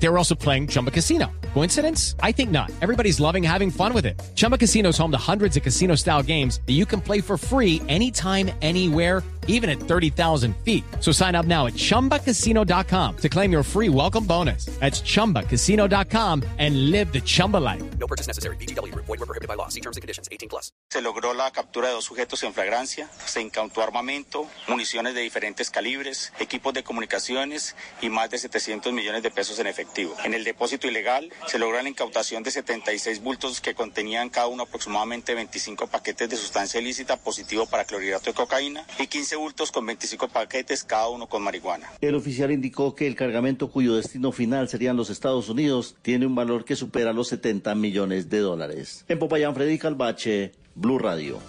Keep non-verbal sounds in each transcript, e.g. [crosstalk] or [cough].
They were also playing Chumba Casino. Coincidence? I think not. Everybody's loving having fun with it. Chumba Casino is home to hundreds of casino style games that you can play for free anytime, anywhere, even at 30,000 feet. So sign up now at chumbacasino.com to claim your free welcome bonus. That's chumbacasino.com and live the Chumba life. No purchase necessary. BGW. Void were prohibited by law. See terms and conditions. 18 plus. Se logró la captura de dos sujetos en flagrancia, se incautó armamento, municiones de diferentes calibres, equipos de comunicaciones y más de 700 millones de pesos en efectivo. En el depósito ilegal se logró la incautación de 76 bultos que contenían cada uno aproximadamente 25 paquetes de sustancia ilícita positivo para clorhidrato de cocaína y 15 bultos con 25 paquetes cada uno con marihuana. El oficial indicó que el cargamento cuyo destino final serían los Estados Unidos tiene un valor que supera los 70 millones de dólares. En Popayán, Freddy Calvache, Blue Radio.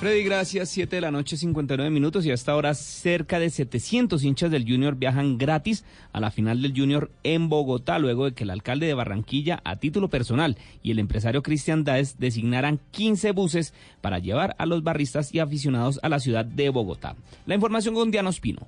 Freddy, gracias. 7 de la noche, 59 minutos y hasta ahora cerca de 700 hinchas del Junior viajan gratis a la final del Junior en Bogotá, luego de que el alcalde de Barranquilla, a título personal, y el empresario Cristian Daes designaran 15 buses para llevar a los barristas y aficionados a la ciudad de Bogotá. La información con Diana Ospino.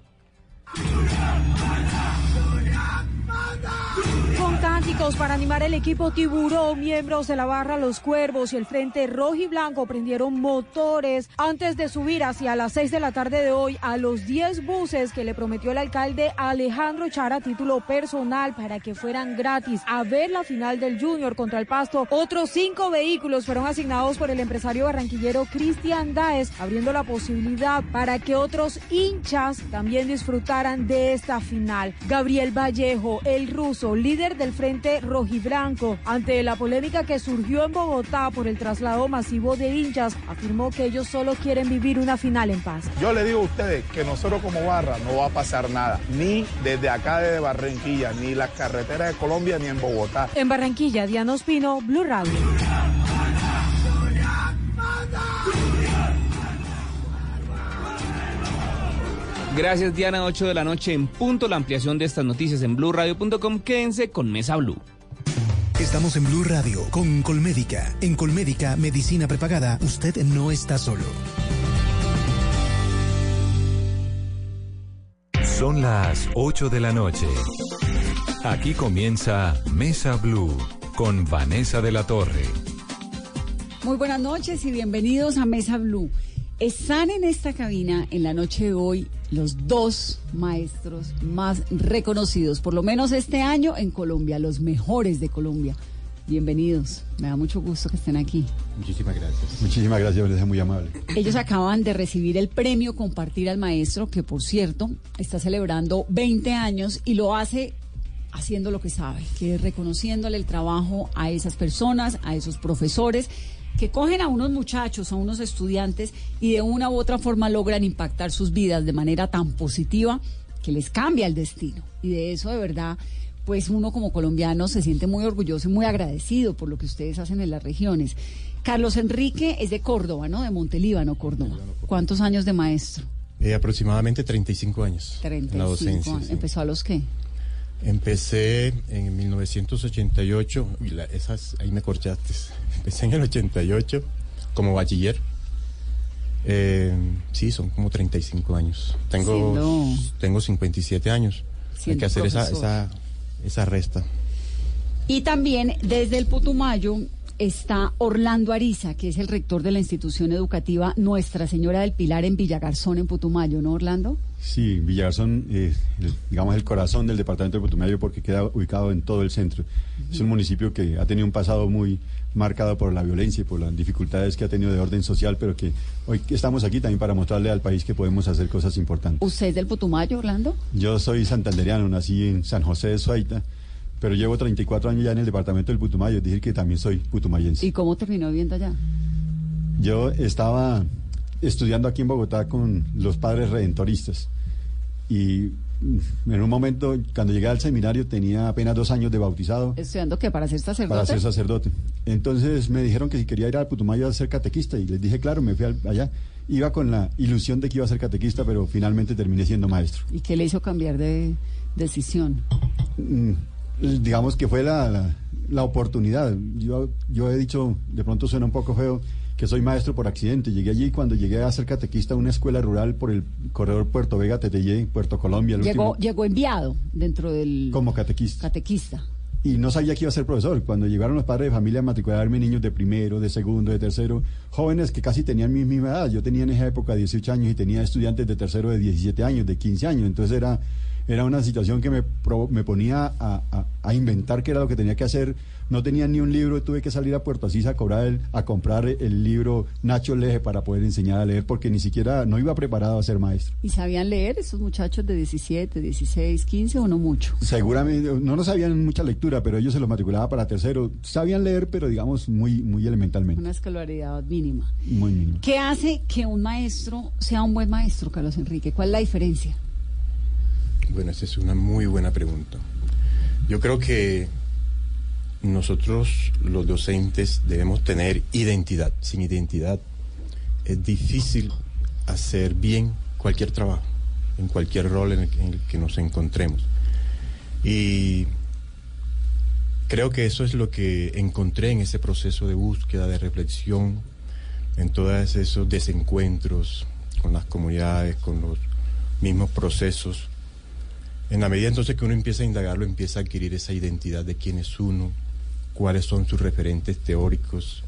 Cánticos para animar el equipo Tiburón, miembros de la barra Los Cuervos y el Frente Rojo y Blanco prendieron motores antes de subir hacia las 6 de la tarde de hoy a los 10 buses que le prometió el alcalde Alejandro Chara a título personal para que fueran gratis a ver la final del Junior contra el Pasto. Otros cinco vehículos fueron asignados por el empresario barranquillero Cristian Daes, abriendo la posibilidad para que otros hinchas también disfrutaran de esta final. Gabriel Vallejo, el ruso, líder del Frente Rojiblanco, ante la polémica que surgió en Bogotá por el traslado masivo de hinchas, afirmó que ellos solo quieren vivir una final en paz. Yo le digo a ustedes que nosotros como barra no va a pasar nada, ni desde acá de Barranquilla, ni las carreteras de Colombia, ni en Bogotá. En Barranquilla, Diana Ospino, Blue Radio. Gracias Diana, 8 de la noche en punto. La ampliación de estas noticias en blueradio.com. Quédense con Mesa Blue. Estamos en Blue Radio con Colmédica. En Colmédica, medicina prepagada, usted no está solo. Son las 8 de la noche. Aquí comienza Mesa Blue con Vanessa de la Torre. Muy buenas noches y bienvenidos a Mesa Blue. Están en esta cabina en la noche de hoy los dos maestros más reconocidos, por lo menos este año en Colombia, los mejores de Colombia. Bienvenidos, me da mucho gusto que estén aquí. Muchísimas gracias. Muchísimas gracias, es muy amable. Ellos acaban de recibir el premio Compartir al Maestro, que por cierto está celebrando 20 años y lo hace haciendo lo que sabe, que es reconociéndole el trabajo a esas personas, a esos profesores que cogen a unos muchachos, a unos estudiantes y de una u otra forma logran impactar sus vidas de manera tan positiva que les cambia el destino. Y de eso de verdad, pues uno como colombiano se siente muy orgulloso y muy agradecido por lo que ustedes hacen en las regiones. Carlos Enrique es de Córdoba, ¿no? De Montelíbano, Córdoba. ¿Cuántos años de maestro? Eh, aproximadamente 35 años. 35 en la docencia. años. sí. ¿Empezó a los qué? Empecé en 1988, y la- esas, ahí me corchaste. Empecé en el 88 como bachiller. Eh, sí, son como 35 años. Tengo, Siendo- tengo 57 años. Hay que hacer esa, esa, esa resta. Y también desde el Putumayo está Orlando Ariza, que es el rector de la institución educativa Nuestra Señora del Pilar en Villagarzón, en Putumayo, ¿no, Orlando? Sí, Villagarzón, eh, el- digamos, el corazón del departamento de Putumayo porque queda ubicado en todo el centro. Es un municipio que ha tenido un pasado muy marcado por la violencia y por las dificultades que ha tenido de orden social, pero que hoy estamos aquí también para mostrarle al país que podemos hacer cosas importantes. ¿Usted es del Putumayo, Orlando? Yo soy santandereano, nací en San José de Suaita, pero llevo 34 años ya en el departamento del Putumayo, es decir, que también soy putumayense. ¿Y cómo terminó viviendo allá? Yo estaba estudiando aquí en Bogotá con los padres redentoristas y mm, en un momento, cuando llegué al seminario, tenía apenas dos años de bautizado ¿Estudiando qué? ¿Para ser sacerdote? para ser sacerdote. Entonces me dijeron que si quería ir al Putumayo a ser catequista y les dije, claro, me fui al- allá. Iba con la ilusión de que iba a ser catequista, pero finalmente terminé siendo maestro. ¿Y qué le hizo cambiar de decisión? Mm, digamos que fue la, la, la oportunidad. Yo, yo he dicho, de pronto suena un poco feo, que soy maestro por accidente. Llegué allí cuando llegué a ser catequista a una escuela rural por el corredor Puerto Vega, Tetellé, Puerto Colombia. el Llegó, último, llegó enviado dentro del como catequista. catequista. y no sabía que iba a ser profesor. Cuando llegaron los padres de familia a matricularme niños de primero, de segundo, de tercero, jóvenes que casi tenían mi misma edad. Yo tenía en esa época 18 años y tenía estudiantes de tercero de 17 años, de 15 años. Entonces era, era una situación que me, me ponía a, a- a inventar qué era lo que tenía que hacer. No tenía ni un libro, tuve que salir a Puerto Asís a, cobrar el- a comprar el libro Nacho Leje para poder enseñar a leer, porque ni siquiera no iba preparado a ser maestro. ¿Y sabían leer esos muchachos de 17, 16, 15 o no mucho? Seguramente, no nos sabían mucha lectura, pero ellos se los matriculaba para tercero. Sabían leer, pero digamos muy, muy elementalmente, Una escolaridad mínima. muy mínimo. ¿Qué hace que un maestro sea un buen maestro, Carlos Enrique? ¿Cuál es la diferencia? Bueno, esa es una muy buena pregunta. Yo creo que nosotros los docentes debemos tener identidad. Sin identidad es difícil hacer bien cualquier trabajo, en cualquier rol en el, que- nos encontremos. Y creo que eso es lo que encontré en ese proceso de búsqueda, de reflexión, en todos esos desencuentros con las comunidades, con los mismos procesos. En la medida entonces que uno empieza a indagarlo, empieza a adquirir esa identidad de quién es uno, cuáles son sus referentes teóricos,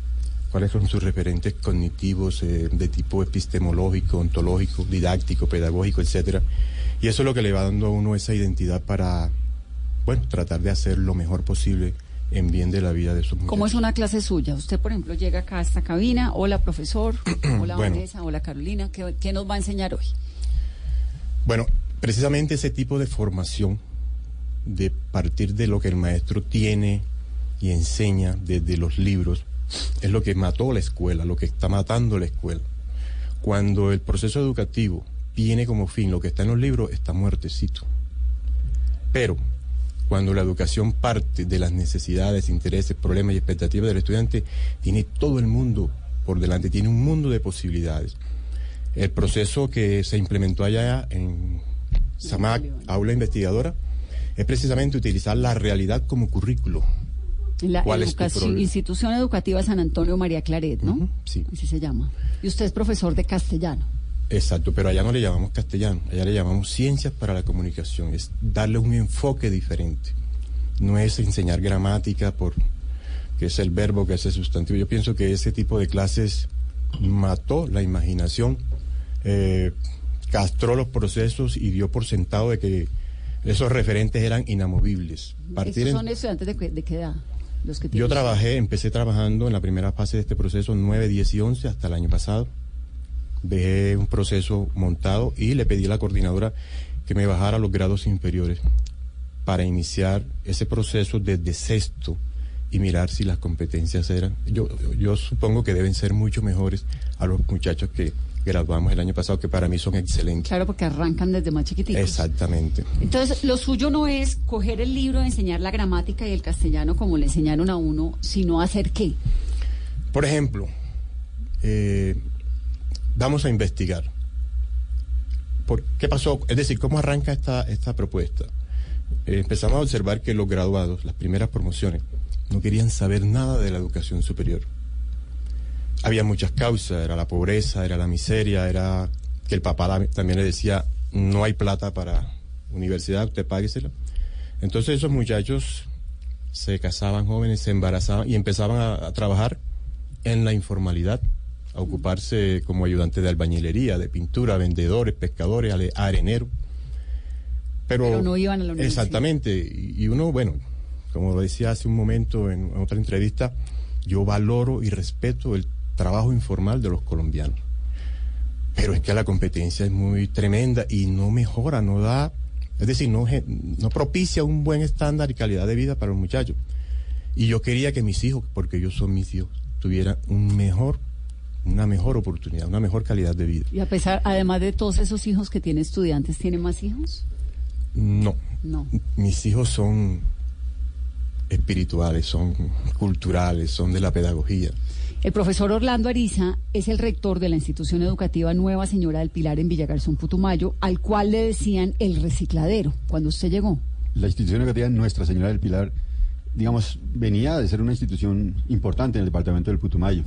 cuáles son sus referentes cognitivos eh, de tipo epistemológico, ontológico, didáctico, pedagógico, etcétera. Y eso es lo que le va dando a uno esa identidad para, bueno, tratar de hacer lo mejor posible en bien de la vida de sus muchachos. ¿Cómo es una clase suya? Usted, por ejemplo, llega acá a esta cabina. Hola, profesor. [clears throat] Hola, Bueno. Vanessa. Hola, Carolina. ¿Qué, qué nos va a enseñar hoy? Bueno, precisamente ese tipo de formación, de partir de lo que el maestro tiene y enseña desde los libros, es lo que mató la escuela, lo que está matando la escuela. Cuando el proceso educativo tiene como fin lo que está en los libros, está muertecito. Pero cuando la educación parte de las necesidades, intereses, problemas y expectativas del estudiante, tiene todo el mundo por delante, tiene un mundo de posibilidades. El proceso que se implementó allá en SAMAC, aula investigadora, es precisamente utilizar la realidad como currículo. La ¿Cuál es tu educación- problema? Institución Educativa San Antonio María Claret, ¿no? sí. Así se llama. Y usted es profesor de castellano. Exacto, pero allá no le llamamos castellano, allá le llamamos ciencias para la comunicación, es darle un enfoque diferente. No es enseñar gramática por que es el verbo, que es el sustantivo. Yo pienso que ese tipo de clases mató la imaginación, eh, castró los procesos y dio por sentado de que esos referentes eran inamovibles. Partir ¿Estos en- son estudiantes de, de qué edad? Los que yo trabajé, empecé trabajando en la primera fase de este proceso 9, 10 y 11 hasta el año pasado. Dejé un proceso montado y le pedí a la coordinadora que me bajara a los grados inferiores para iniciar ese proceso desde sexto y mirar si las competencias eran. Yo, yo supongo que deben ser mucho mejores a los muchachos que graduamos el año pasado, que para mí son excelentes. Claro, porque arrancan desde más chiquititos. Exactamente. Entonces, lo suyo no es coger el libro, enseñar la gramática y el castellano como le enseñaron a uno, sino hacer qué. Por ejemplo, eh, vamos a investigar. ¿Por ¿Qué pasó? Es decir, ¿cómo arranca esta, esta propuesta? Eh, empezamos a observar que los graduados, las primeras promociones, no querían saber nada de la educación superior. Había muchas causas, era la pobreza, era la miseria, era que el papá también le decía, no hay plata para universidad, usted páguesela. Entonces esos muchachos se casaban jóvenes, se embarazaban y empezaban a, a trabajar en la informalidad, a ocuparse como ayudante de albañilería, de pintura, vendedores, pescadores, areneros. Pero, Pero no iban a la universidad. Exactamente. Y y uno, bueno, como decía hace un momento en otra entrevista, yo valoro y respeto el trabajo informal de los colombianos. Pero es que la competencia es muy tremenda y no mejora, no da, es decir, no, no propicia un buen estándar y calidad de vida para los muchachos. Y yo quería que mis hijos, porque ellos son mis hijos, tuvieran un mejor, una mejor oportunidad, una mejor calidad de vida. Y a pesar, además de todos esos hijos que tiene estudiantes, ¿tiene más hijos? No, No. mis hijos son espirituales, son culturales, son de la pedagogía. El profesor Orlando Ariza es el rector de la institución educativa Nueva Señora del Pilar en Villagarzón, Putumayo, al cual le decían el recicladero cuando usted llegó. La institución educativa Nuestra Señora del Pilar, digamos, venía de ser una institución importante en el departamento del Putumayo.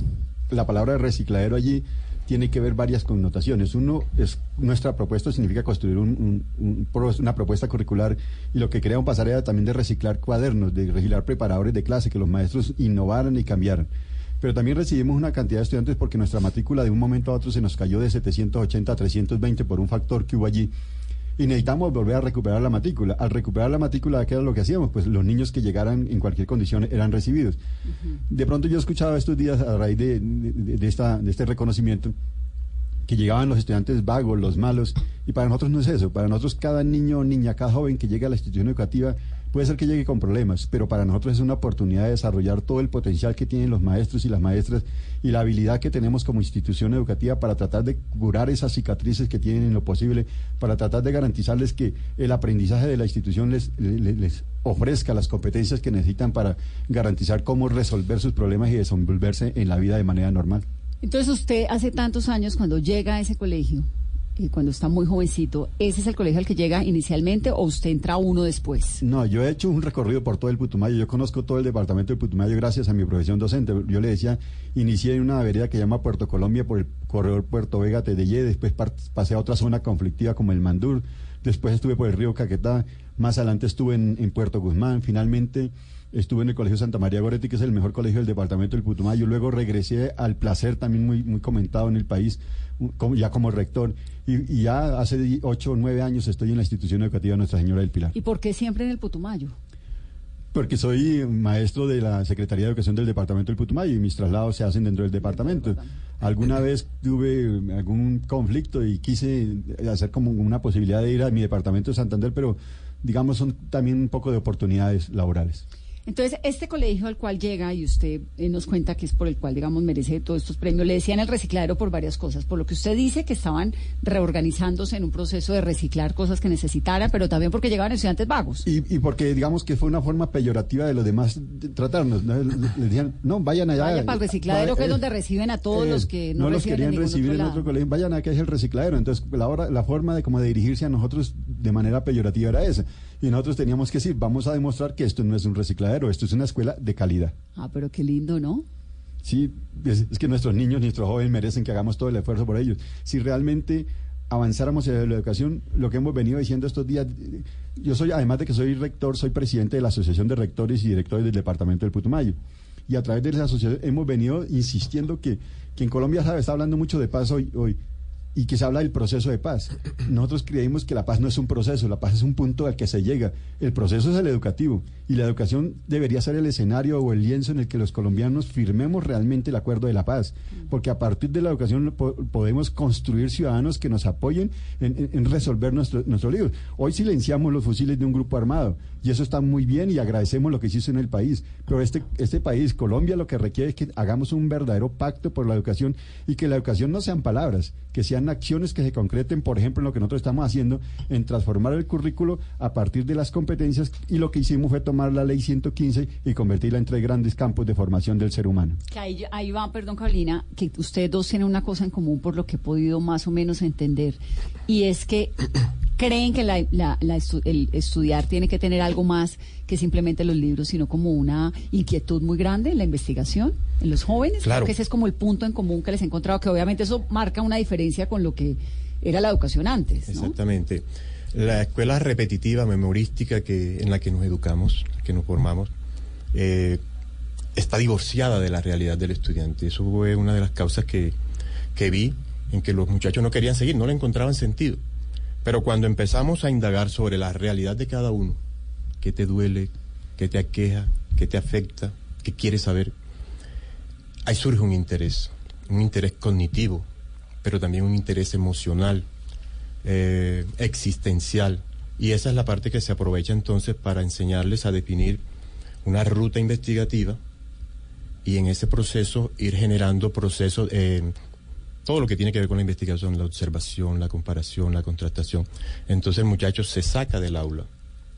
la palabra recicladero allí tiene que ver varias connotaciones. Uno es nuestra propuesta significa construir un- un- un una propuesta curricular y lo que queríamos pasar era también de reciclar cuadernos, de reciclar preparadores de clase, que los maestros innovaran y cambiaran. Pero también recibimos una cantidad de estudiantes porque nuestra matrícula de un momento a otro se nos cayó de 780 a 320 por un factor que hubo allí. Y necesitamos volver a recuperar la matrícula. Al recuperar la matrícula, ¿qué era lo que hacíamos? Pues los niños que llegaran en cualquier condición eran recibidos. De pronto yo escuchaba estos días a raíz de, de- de esta, de este reconocimiento que llegaban los estudiantes vagos, los malos, y para nosotros no es eso, para nosotros cada niño o niña, cada joven que llega a la institución educativa puede ser que llegue con problemas, pero para nosotros es una oportunidad de desarrollar todo el potencial que tienen los maestros y las maestras y la habilidad que tenemos como institución educativa para tratar de curar esas cicatrices que tienen en lo posible, para tratar de garantizarles que el aprendizaje de la institución les, les, les ofrezca las competencias que necesitan para garantizar cómo resolver sus problemas y desenvolverse en la vida de manera normal. Entonces usted hace tantos años cuando llega a ese colegio, cuando está muy jovencito, ¿ese es el colegio al que llega inicialmente o usted entra uno después? No, yo he hecho un recorrido por todo el Putumayo. Yo conozco todo el departamento del Putumayo gracias a mi profesión docente. Yo le decía, inicié en una vereda que llama Puerto Colombia por el corredor Puerto Vega Tedeye, después pasé a otra zona conflictiva como el Mandur, después estuve por el río Caquetá, más adelante estuve en, en Puerto Guzmán, finalmente estuve en el Colegio Santa María Goretti, que es el mejor colegio del departamento del Putumayo. Luego regresé al Placer, también muy, muy comentado en el país, como- ya como rector. Y, y ya hace ocho o nueve años estoy en la institución educativa Nuestra Señora del Pilar. ¿Y por qué siempre en el Putumayo? Porque soy maestro de la Secretaría de Educación del Departamento del Putumayo y mis traslados se hacen dentro del departamento. Alguna [laughs] vez tuve algún conflicto y quise hacer como una posibilidad de ir a mi departamento de Santander, pero digamos son también un poco de oportunidades laborales. Entonces, este colegio al cual llega, y usted eh, nos cuenta que es por el cual, digamos, merece todos estos premios, le decían el recicladero por varias cosas. Por lo que usted dice que estaban reorganizándose en un proceso de reciclar cosas que necesitara, pero también porque llegaban estudiantes vagos. Y, y porque digamos que fue una forma peyorativa de los demás de tratarnos. ¿no? Le, decían, no, vayan allá. Vaya para el recicladero, que es Eh, donde reciben a todos Eh, los que no, los querían en recibir otro en otro colegio. Vayan a que es el recicladero. Entonces, la, hora, la forma de como de dirigirse a nosotros de manera peyorativa era esa. Y nosotros teníamos que decir, vamos a demostrar que esto no es un recicladero, esto es una escuela de calidad. Ah, pero qué lindo, ¿no? Sí, es, es que nuestros niños, nuestros jóvenes merecen que hagamos todo el esfuerzo por ellos. Si realmente avanzáramos en la educación, lo que hemos venido diciendo estos días, yo soy, además de que soy rector, soy presidente de la Asociación de Rectores y Directores del Departamento del Putumayo. Y a través de esa asociación hemos venido insistiendo que, que en Colombia sabe, está hablando mucho de paz hoy, hoy y que se habla del proceso de paz. Nosotros creímos que la paz no es un proceso, la paz es un punto al que se llega. El proceso es el educativo y la educación debería ser el escenario o el lienzo en el que los colombianos firmemos realmente el acuerdo de la paz, porque a partir de la educación po- podemos construir ciudadanos que nos apoyen en, resolver nuestro, nuestro. Hoy silenciamos los fusiles de un grupo armado y eso está muy bien y agradecemos lo que hizo en el país, pero este, este país, Colombia, lo que requiere es que hagamos un verdadero pacto por la educación y que la educación no sean palabras, que sean acciones que se concreten, por ejemplo, en lo que nosotros estamos haciendo, en transformar el currículo a partir de las competencias. Y lo que hicimos fue tomar la ley 115 y convertirla en tres grandes campos de formación del ser humano. Ahí va, perdón, Carolina, que ustedes dos tienen una cosa en común por lo que he podido más o menos entender, y es que creen que la, la- la estu- el estudiar tiene que tener algo más que simplemente los libros, sino como una inquietud muy grande en la investigación, en los jóvenes. Claro. Creo que ese es como el punto en común que les he encontrado, que obviamente eso marca una diferencia con lo que era la educación antes. ¿no? Exactamente. La escuela repetitiva, memorística que, en la que nos educamos, que nos formamos, eh, está divorciada de la realidad del estudiante. Eso fue una de las causas que, que vi en que los muchachos no querían seguir, no le encontraban sentido. Pero cuando empezamos a indagar sobre la realidad de cada uno, qué te duele, qué te aqueja, qué te afecta, qué quieres saber, ahí surge un interés, un interés cognitivo, pero también un interés emocional, eh, existencial. Y esa es la parte que se aprovecha entonces para enseñarles a definir una ruta investigativa y en ese proceso ir generando procesos, eh, todo lo que tiene que ver con la investigación, la observación, la comparación, la contrastación. Entonces el muchacho se saca del aula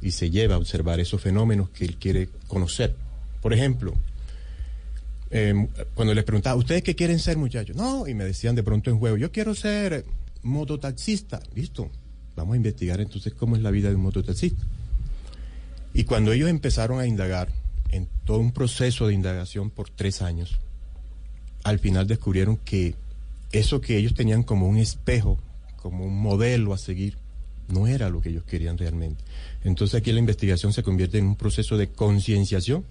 y se lleva a observar esos fenómenos que él quiere conocer. Por ejemplo, eh, cuando les preguntaba, ¿ustedes qué quieren ser, muchachos? No, y me decían de pronto en juego, yo quiero ser mototaxista. Listo, vamos a investigar entonces cómo es la vida de un mototaxista. Y cuando ellos empezaron a indagar en todo un proceso de indagación por tres años, al final descubrieron que eso que ellos tenían como un espejo, como un modelo a seguir, no era lo que ellos querían realmente. Entonces aquí la investigación se convierte en un proceso de concienciación,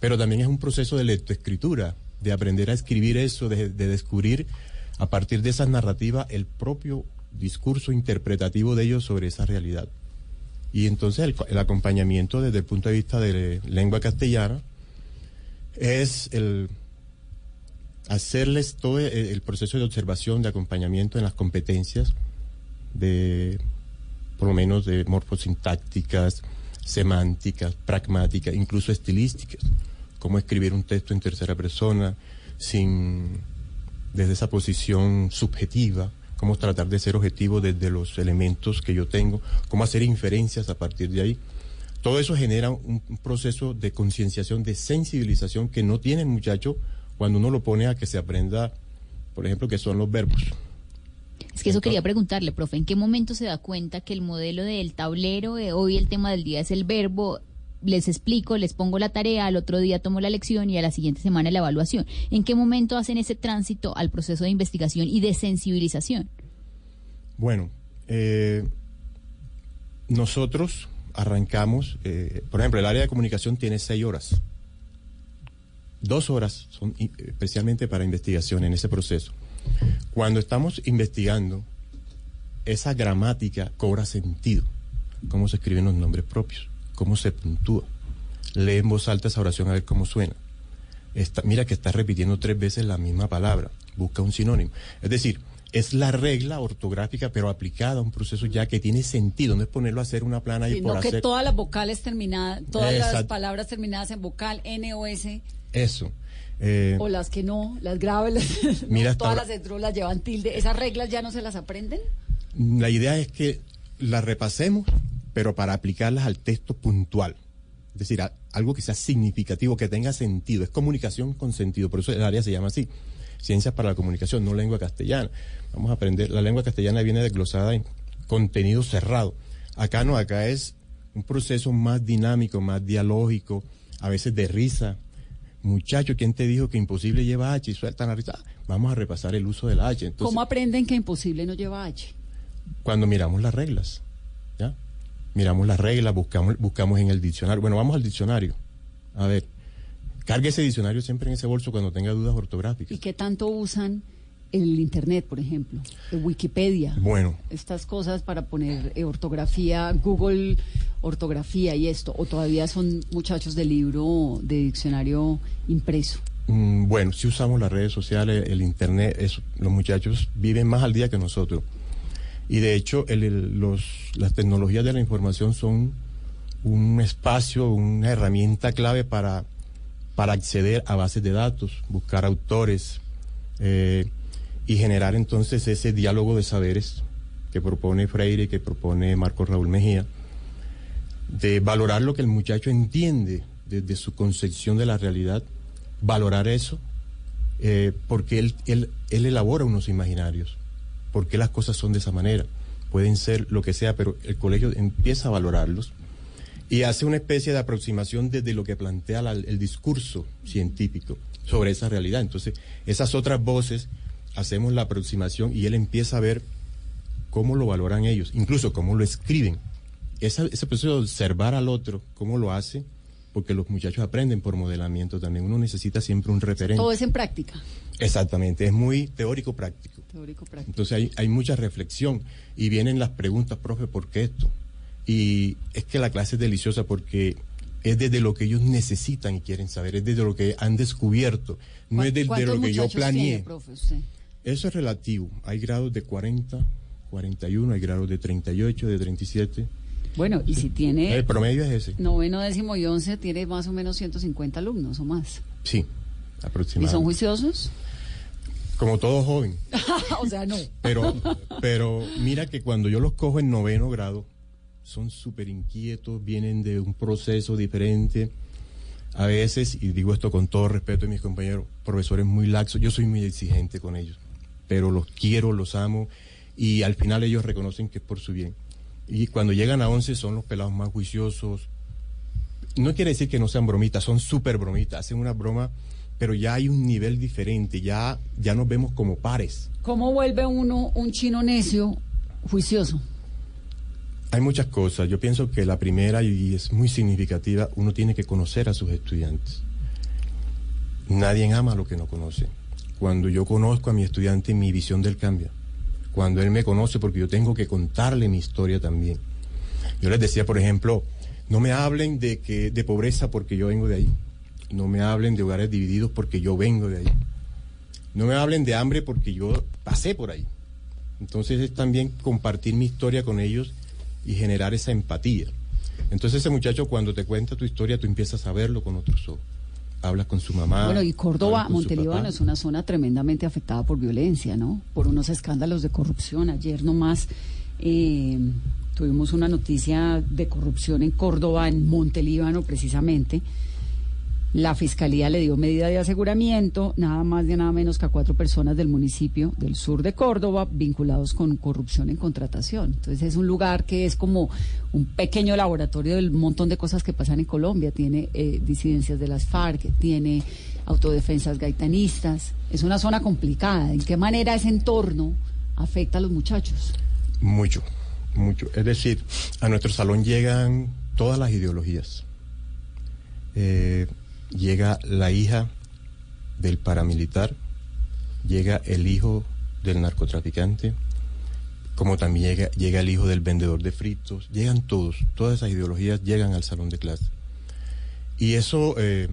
pero también es un proceso de lectoescritura, de aprender a escribir eso, de, de descubrir a partir de esas narrativas el propio discurso interpretativo de ellos sobre esa realidad. Y entonces el, el acompañamiento desde el punto de vista de lengua castellana es el hacerles todo el, el proceso de observación, de acompañamiento en las competencias de, por lo menos, de morfosintácticas, semánticas, pragmáticas, incluso estilísticas. Cómo escribir un texto en tercera persona sin desde esa posición subjetiva, cómo tratar de ser objetivo desde los elementos que yo tengo, cómo hacer inferencias a partir de ahí. Todo eso genera un proceso de concienciación, de sensibilización que no tiene el muchacho cuando uno lo pone a que se aprenda, por ejemplo, que son los verbos. Es que eso quería preguntarle, profe, ¿en qué momento se da cuenta que el modelo del tablero, de hoy el tema del día es el verbo, les explico, les pongo la tarea, al otro día tomo la lección y a la siguiente semana la evaluación? ¿En qué momento hacen ese tránsito al proceso de investigación y de sensibilización? Bueno, eh, nosotros arrancamos, eh, por ejemplo, el área de comunicación tiene seis horas. Dos horas son i- especialmente para investigación en ese proceso. Cuando estamos investigando, esa gramática cobra sentido. Cómo se escriben los nombres propios, cómo se puntúa. Lee en voz alta esa oración a ver cómo suena. Está- mira que está repitiendo tres veces la misma palabra. Busca un sinónimo. Es decir, es la regla ortográfica, pero aplicada a un proceso ya que tiene sentido. No es ponerlo a hacer una plana y por que hacer. todas las vocales terminadas, todas las palabras terminadas en vocal N o S, Eso. Eh, o las que no, las graves, las- [laughs] Mira, todas las las llevan tilde. ¿Esas reglas ya no se las aprenden? La idea es que las repasemos, pero para aplicarlas al texto puntual. Es decir, a- algo que sea significativo, que tenga sentido. Es comunicación con sentido. Por eso el área se llama así. Ciencias para la comunicación, no lengua castellana. Vamos a aprender. La lengua castellana viene desglosada en contenido cerrado. Acá no, acá es un proceso más dinámico, más dialógico, a veces de risa. Muchacho, ¿quién te dijo que imposible lleva H y sueltan la risa? Vamos a repasar el uso de la H. Entonces, ¿Cómo aprenden que imposible no lleva H? cuando miramos las reglas, ¿ya? Miramos las reglas, buscamos, buscamos en el diccionario. Bueno, vamos al diccionario. A ver, cargue ese diccionario siempre en ese bolso cuando tenga dudas ortográficas. ¿Y qué tanto usan el Internet, por ejemplo? Wikipedia. Bueno, Estas cosas para poner eh, ortografía, Google ortografía y esto, o todavía son muchachos de libro, de diccionario impreso. mm, bueno, si usamos las redes sociales, el internet, eso, los muchachos viven más al día que nosotros. Y de hecho, el- el- los, las tecnologías de la información son un espacio, una herramienta clave para, para acceder a bases de datos, buscar autores eh, y generar entonces ese diálogo de saberes que propone Freire, que propone Marco Raúl Mejía, de valorar lo que el muchacho entiende desde su concepción de la realidad, valorar eso, eh, porque él, él, él elabora unos imaginarios, porque las cosas son de esa manera, pueden ser lo que sea, pero el colegio empieza a valorarlos y hace una especie de aproximación desde lo que plantea la- el discurso científico sobre esa realidad. Entonces, esas otras voces hacemos la aproximación y él empieza a ver cómo lo valoran ellos, incluso cómo lo escriben. Esa- ese proceso de observar al otro, cómo lo hace, porque los muchachos aprenden por modelamiento también. Uno necesita siempre un referente. Todo es en práctica, Exactamente, es muy teórico práctico. teórico práctico. Entonces hay, hay mucha reflexión y vienen las preguntas, profe, ¿por qué esto? Y es que la clase es deliciosa porque es desde lo que ellos necesitan y quieren saber, es desde lo que han descubierto, no es desde ¿Cuántos lo que yo planeé. tiene, profe, usted? Eso es relativo. Hay grados de 40, 41, hay grados de 38, de 37. Bueno, y si tiene El promedio es ese. noveno, décimo y once, tiene más o menos 150 alumnos o más. Sí, ¿Y son aproximadamente. juiciosos? Como todo joven. [laughs] o sea, no. Pero, pero mira que cuando yo los cojo en noveno grado, son súper inquietos, vienen de un proceso diferente. A veces, y digo esto con todo respeto a mis compañeros, profesores muy laxos, yo soy muy exigente con ellos, pero los quiero, los amo, y al final ellos reconocen que es por su bien. Y cuando llegan a 11 son los pelados más juiciosos. No quiere decir que no sean bromitas, son súper bromitas, hacen una broma pero ya hay un nivel diferente, ya, ya nos vemos como pares. ¿Cómo vuelve uno un chino necio juicioso? Hay muchas cosas. Yo pienso que la primera, y es muy significativa, uno tiene que conocer a sus estudiantes. Nadie ama lo que no conoce. Cuando yo conozco a mi estudiante, mi visión del cambia. Cuando él me conoce, porque yo tengo que contarle mi historia también. Yo les decía, por ejemplo, no me hablen de, que, de pobreza porque yo vengo de ahí. No me hablen de hogares divididos porque yo vengo de ahí. No me hablen de hambre porque yo pasé por ahí. Entonces es también compartir mi historia con ellos y generar esa empatía. Entonces ese muchacho cuando te cuenta tu historia, tú empiezas a verlo con otros ojos. Hablas con su mamá. Bueno, y Córdoba, Montelíbano es una zona tremendamente afectada por violencia, ¿no? Por unos escándalos de corrupción. Ayer nomás eh, tuvimos una noticia de corrupción en Córdoba, en Montelíbano precisamente. La fiscalía le dio medida de aseguramiento, nada más de nada menos que a cuatro personas del municipio del sur de Córdoba vinculados con corrupción en contratación. Entonces es un lugar que es como un pequeño laboratorio del montón de cosas que pasan en Colombia. Tiene eh, disidencias de las FARC, tiene autodefensas gaitanistas. Es una zona complicada. ¿En qué manera ese entorno afecta a los muchachos? Mucho, mucho. Es decir, a nuestro salón llegan todas las ideologías. Eh, llega la hija del paramilitar, llega el hijo del narcotraficante, como también llega, llega el hijo del vendedor de fritos, llegan todos, todas esas ideologías llegan al salón de clase. Y eso, eh,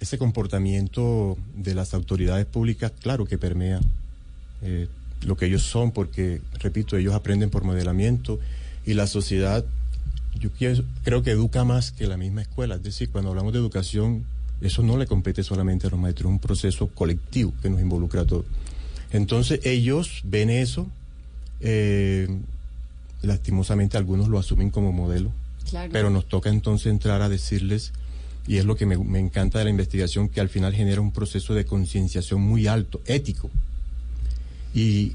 ese comportamiento de las autoridades públicas, claro que permea eh, lo que ellos son, porque, repito, ellos aprenden por modelamiento y la sociedad, yo creo que educa más que la misma escuela. Es decir, cuando hablamos de educación, eso no le compete solamente a los maestros, es un proceso colectivo que nos involucra a todos. Entonces, ellos ven eso, eh, lastimosamente algunos lo asumen como modelo, Claro. pero nos toca entonces entrar a decirles, y es lo que me, me encanta de la investigación, que al final genera un proceso de concienciación muy alto, ético. Y,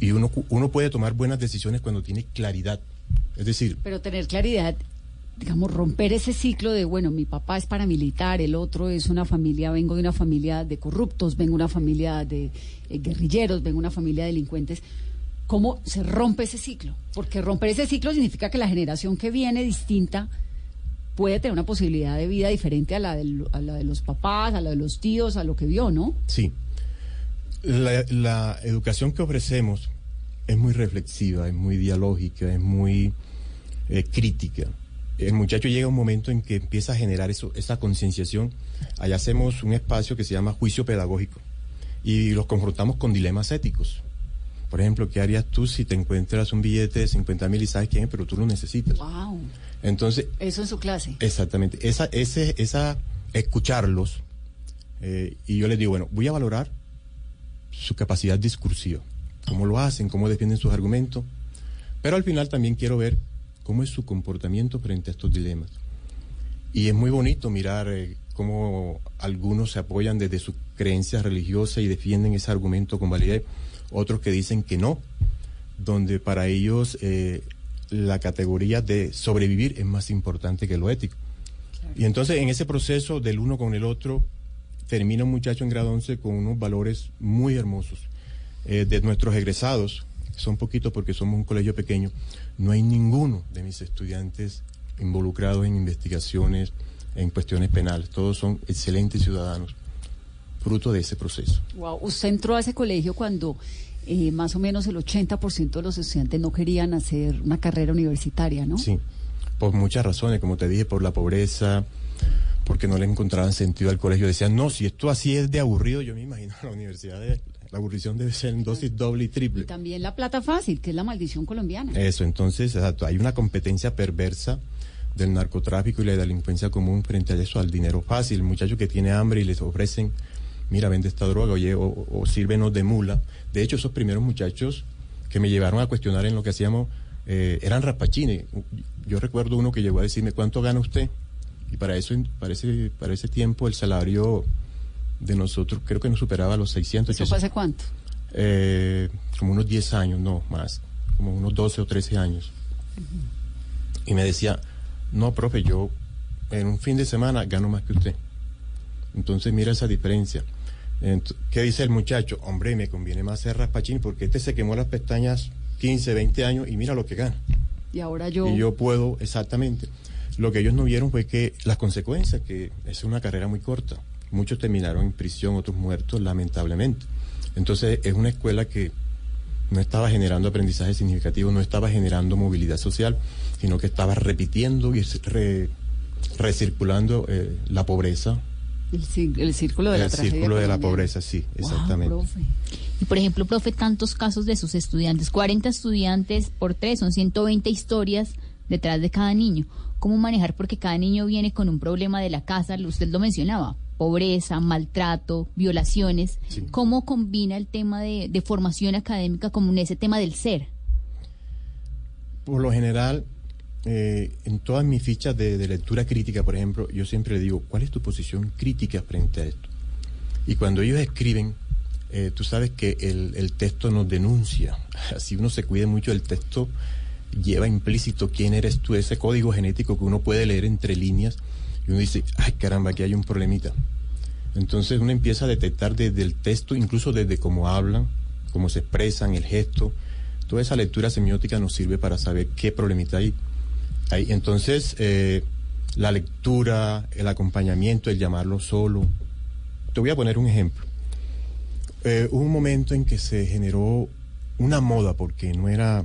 y uno, uno puede tomar buenas decisiones cuando tiene claridad. Es decir, Pero tener claridad, digamos, romper ese ciclo de, bueno, mi papá es paramilitar, el otro es una familia, vengo de una familia de corruptos, vengo de una familia de eh, guerrilleros, vengo de una familia de delincuentes. ¿Cómo se rompe ese ciclo? Porque romper ese ciclo significa que la generación que viene distinta puede tener una posibilidad de vida diferente a la, del- a la de los papás, a la de los tíos, a lo que vio, ¿no? Sí. La, la educación que ofrecemos es muy reflexiva, es muy dialógica, es muy eh, crítica. El muchacho llega un momento en que empieza a generar eso, esa concienciación. Allá hacemos un espacio que se llama juicio pedagógico y los confrontamos con dilemas éticos. Por ejemplo, ¿qué harías tú si te encuentras un billete de 50 mil y sabes quién es, pero tú lo necesitas? Wow. Entonces, Eso en su clase. Exactamente. Esa, ese, esa, escucharlos. eh, y yo les digo, bueno, voy a valorar su capacidad discursiva. Cómo lo hacen, cómo defienden sus argumentos. Pero al final también quiero ver cómo es su comportamiento frente a estos dilemas. Y es muy bonito mirar eh, cómo algunos se apoyan desde su creencia religiosa y defienden ese argumento con validez. Otros que dicen que no, donde para ellos eh, la categoría de sobrevivir es más importante que lo ético. Y entonces en ese proceso del uno con el otro, termina un muchacho en grado 11 con unos valores muy hermosos. Eh, de nuestros egresados, son poquitos porque somos un colegio pequeño, no hay ninguno de mis estudiantes involucrados en investigaciones, en cuestiones penales. Todos son excelentes ciudadanos, fruto de ese proceso. Wow. Usted entró a ese colegio cuando eh, más o menos el 80% de los estudiantes no querían hacer una carrera universitaria, ¿no? Sí, por muchas razones, como te dije, por la pobreza, porque no le encontraban sentido al colegio. Decían, no, si esto así es de aburrido, yo me imagino [laughs] la universidad, de, la aburrición debe ser en dosis doble y triple. Y también la plata fácil, que es la maldición colombiana. Eso, entonces, exacto, hay una competencia perversa del narcotráfico y la delincuencia común frente a eso, al dinero fácil. El muchacho que tiene hambre y les ofrecen, mira, vende esta droga, oye, o, o sírvenos de mula. De hecho, esos primeros muchachos que me llevaron a cuestionar en lo que hacíamos eh, eran rapachines. Yo recuerdo uno que llegó a decirme, ¿cuánto gana usted? Y para eso, para ese, para ese tiempo, el salario de nosotros creo que no superaba los 600. ¿Eso fue hace cuánto? Eh, como unos 10 años, no más, como unos 12 o 13 años. Y me decía, no, profe, yo en un fin de semana gano más que usted. Entonces mira esa diferencia. ¿Qué dice el muchacho? Hombre, me conviene más ser raspachín porque este se quemó las pestañas 15, 20 años y mira lo que gana. Y ahora yo... Y yo puedo, exactamente. Lo que ellos no vieron fue que las consecuencias, que es una carrera muy corta. Muchos terminaron en prisión, otros muertos, lamentablemente. Entonces es una escuela que no estaba generando aprendizaje significativo, no estaba generando movilidad social, sino que estaba repitiendo y re- recirculando eh, la pobreza, El, círculo de la el tragedia círculo de la pobreza, sí, Wow, exactamente. profe. Y por ejemplo, profe, tantos casos de sus estudiantes, 40 estudiantes por tres, son 120 historias detrás de cada niño. ¿Cómo manejar? Porque cada niño viene con un problema de la casa, usted lo mencionaba, pobreza, maltrato, violaciones. ¿Cómo combina el tema de, de formación académica con ese tema del ser? Por lo general, eh, en todas mis fichas de, de lectura crítica, por ejemplo, yo siempre le digo, ¿cuál es tu posición crítica frente a esto? Y cuando ellos escriben, eh, tú sabes que el, el texto nos denuncia. [laughs] Así uno se cuide mucho, el texto lleva implícito quién eres tú, ese código genético que uno puede leer entre líneas y uno dice, ay caramba, aquí hay un problemita. Entonces uno empieza a detectar desde el texto, incluso desde cómo hablan, cómo se expresan, el gesto. Toda esa lectura semiótica nos sirve para saber qué problemita hay. Entonces, eh, la lectura, el acompañamiento, el llamarlo solo. Te voy a poner un ejemplo. Eh, hubo un momento en que se generó una moda, porque no era,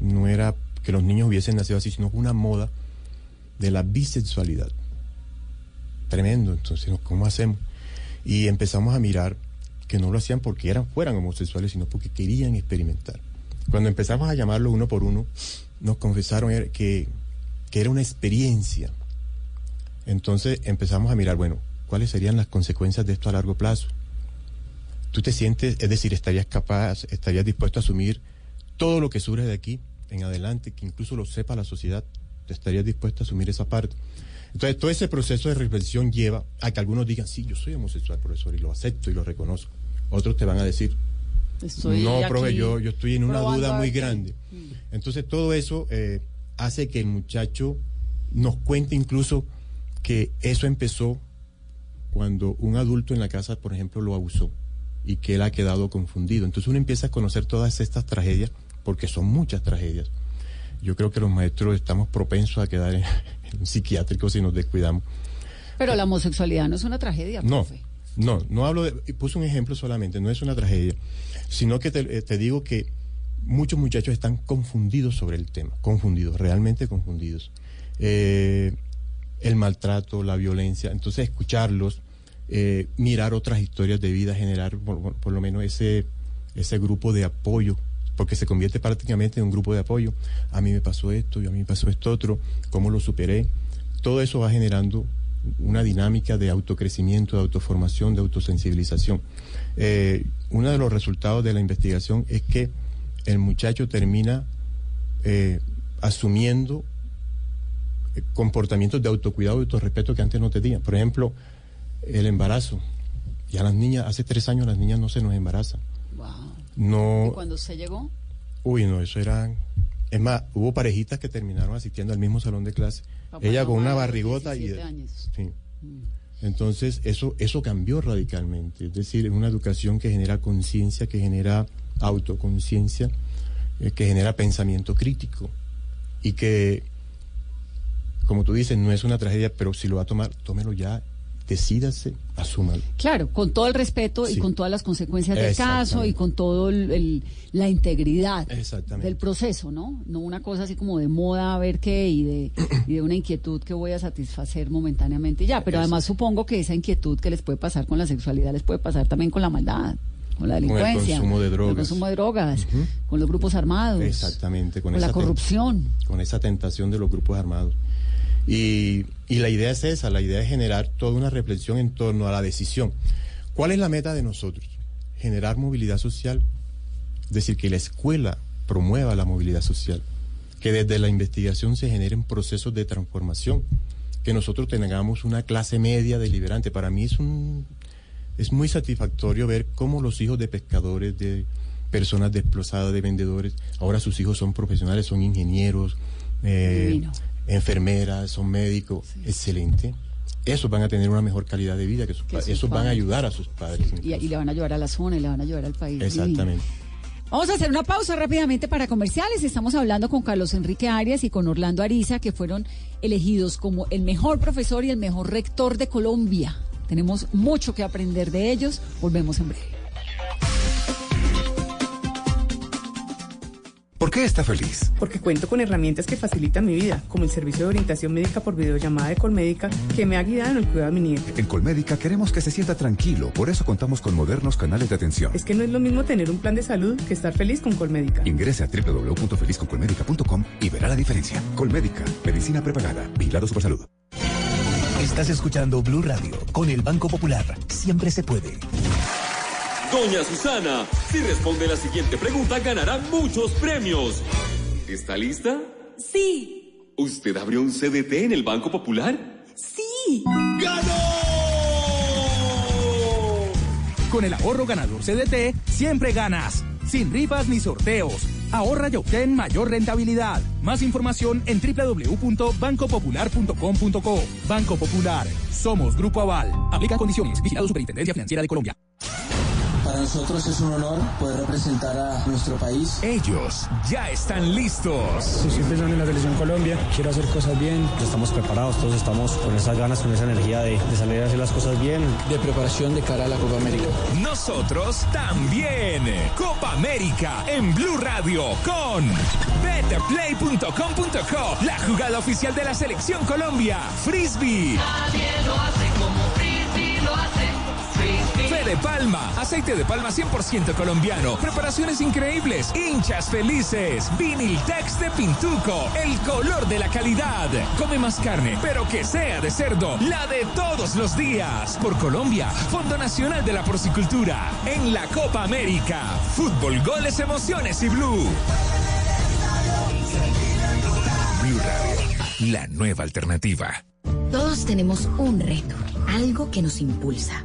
no era que los niños hubiesen nacido así, sino una moda de la bisexualidad. Tremendo, entonces. ¿cómo hacemos? Y empezamos a mirar que no lo hacían porque eran, fueran homosexuales, sino porque querían experimentar. Cuando empezamos a llamarlo uno por uno, nos confesaron er- que, que era una experiencia. Entonces empezamos a mirar, bueno, ¿cuáles serían las consecuencias de esto a largo plazo? Tú te sientes, es decir, estarías capaz, estarías dispuesto a asumir todo lo que surge de aquí en adelante, que incluso lo sepa la sociedad, estarías dispuesto a asumir esa parte. Entonces, todo ese proceso de reflexión lleva a que algunos digan, sí, yo soy homosexual, profesor, y lo acepto y lo reconozco. Otros te van a decir, Estoy no, profe, yo, yo estoy en una duda muy grande. Entonces, todo eso eh, hace que el muchacho nos cuente incluso que eso empezó cuando un adulto en la casa, por ejemplo, lo abusó y que él ha quedado confundido. Entonces uno empieza a conocer todas estas tragedias, porque son muchas tragedias. Yo creo que los maestros estamos propensos a quedar en, [laughs] en un psiquiátrico si nos descuidamos. Pero la homosexualidad no es una tragedia, No, profe. no, no hablo de, puse un ejemplo solamente, no es una tragedia, sino que te, eh, te digo que muchos muchachos están confundidos sobre el tema, confundidos, realmente confundidos. Eh, el maltrato, la violencia, entonces escucharlos, eh, mirar otras historias de vida, generar por, por- por lo menos ese, ese grupo de apoyo, porque se convierte prácticamente en un grupo de apoyo. A mí me pasó esto, y a mí me pasó esto otro, cómo lo superé. Todo eso va generando una dinámica de autocrecimiento, de autoformación, de autosensibilización. Eh, uno de los resultados de la investigación es que el muchacho termina eh, asumiendo eh, comportamientos de autocuidado y autorrespeto que antes no tenían. Por ejemplo, el embarazo. Ya las niñas, hace tres años las niñas no se nos embarazan. No, ¿Y cuando usted llegó? uy, no, eso eran... Es más, hubo parejitas que terminaron asistiendo al mismo salón de clase. Papá, Ella con una barrigota y... 17 años. Sí. Entonces, eso, eso cambió radicalmente. Es decir, es una educación que genera conciencia, que genera autoconciencia, eh, que genera pensamiento crítico y que, como tú dices, no es una tragedia, pero si lo va a tomar, tómelo ya, decídase, asúmalo. Claro, con todo el respeto y con todas las consecuencias del caso y con todo el, el- la integridad del proceso, ¿no? No una cosa así como de moda, a ver qué, y de, y de una inquietud que voy a satisfacer momentáneamente ya. Pero además supongo que esa inquietud que les puede pasar con la sexualidad les puede pasar también con la maldad, con la Con el delincuencia, consumo de con el consumo de drogas, con los grupos armados, Exactamente, con, con la esa corrupción. con esa tentación de los grupos armados. Y, y la idea es esa, la idea es generar toda una reflexión en torno a la decisión. ¿Cuál es la meta de nosotros? Generar movilidad social, es decir, que la escuela promueva la movilidad social, que desde la investigación se generen procesos de transformación, que nosotros tengamos una clase media deliberante. Para mí es un es muy satisfactorio ver cómo los hijos de pescadores, de personas desplazadas, de vendedores, ahora sus hijos son profesionales, son ingenieros, eh. Enfermeras, son médicos, excelente. esos van a tener una mejor calidad de vida, que, sus Que pa- sus esos van a padres. ayudar a sus padres. Y, y le van a ayudar a la zona y le van a ayudar al país. Exactamente. Vamos a hacer una pausa rápidamente para comerciales. Estamos hablando con Carlos Enrique Arias y con Orlando Ariza, que fueron elegidos como el mejor profesor y el mejor rector de Colombia. Tenemos mucho que aprender de ellos. Volvemos en breve. ¿Por qué está feliz? Porque cuento con herramientas que facilitan mi vida, como el servicio de orientación médica por videollamada de Colmédica, que me ha guiado en el cuidado de mi nieto. En Colmédica queremos que se sienta tranquilo, por eso contamos con modernos canales de atención. Es que no es lo mismo tener un plan de salud que estar feliz con Colmédica. Ingrese a www.felizconcolmédica.com y verá la diferencia. Colmédica, medicina prepagada, vigilado Supersalud. Estás escuchando Blue Radio con el Banco Popular. Siempre se puede. Doña Susana, si responde la siguiente pregunta ganará muchos premios. ¿Está lista? Sí, ¿Usted abrió un CDT en el Banco Popular? sí. Con el ahorro ganador CDT, siempre ganas. Sin rifas ni sorteos. Ahorra y obtén mayor rentabilidad. Más información en www.bancopopular.com.co. Banco Popular. Somos Grupo Aval. Aplica condiciones. Vigilado Superintendencia Financiera de Colombia. Nosotros es un honor poder representar a nuestro país. Ellos ya están listos. Estoy pensando en la selección Colombia, quiero hacer cosas bien. Estamos preparados, todos estamos con esas ganas, con esa energía de, de salir a hacer las cosas bien. De preparación de cara a la Copa América. Nosotros también. Copa América en Blue Radio con betplay.com.co, la jugada oficial de la selección Colombia. Frisbee. Nadie lo hace Fede Palma, aceite de palma 100% colombiano, preparaciones increíbles, hinchas felices, Viniltex de Pintuco, el color de la calidad. Come más carne, pero que sea de cerdo, la de todos los días. Por Colombia, Fondo Nacional de la Porcicultura, en la Copa América. Fútbol, goles, emociones y blue. Blue Radio, la nueva alternativa. Todos tenemos un reto, algo que nos impulsa,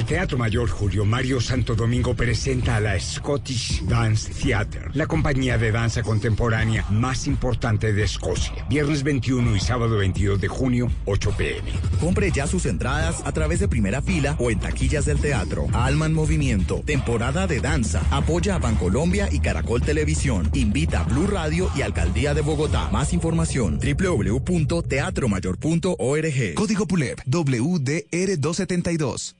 El Teatro Mayor Julio Mario Santo Domingo presenta a la Scottish Dance Theatre, la compañía de danza contemporánea más importante de Escocia. Viernes 21 y sábado 22 de junio, 8 pm. Compre ya sus entradas a través de primera fila o en taquillas del teatro. Alma en Movimiento, temporada de danza. Apoya a Bancolombia y Caracol Televisión. Invita a Blue Radio y Alcaldía de Bogotá. Más información www.teatromayor.org. Código PULEP WDR272.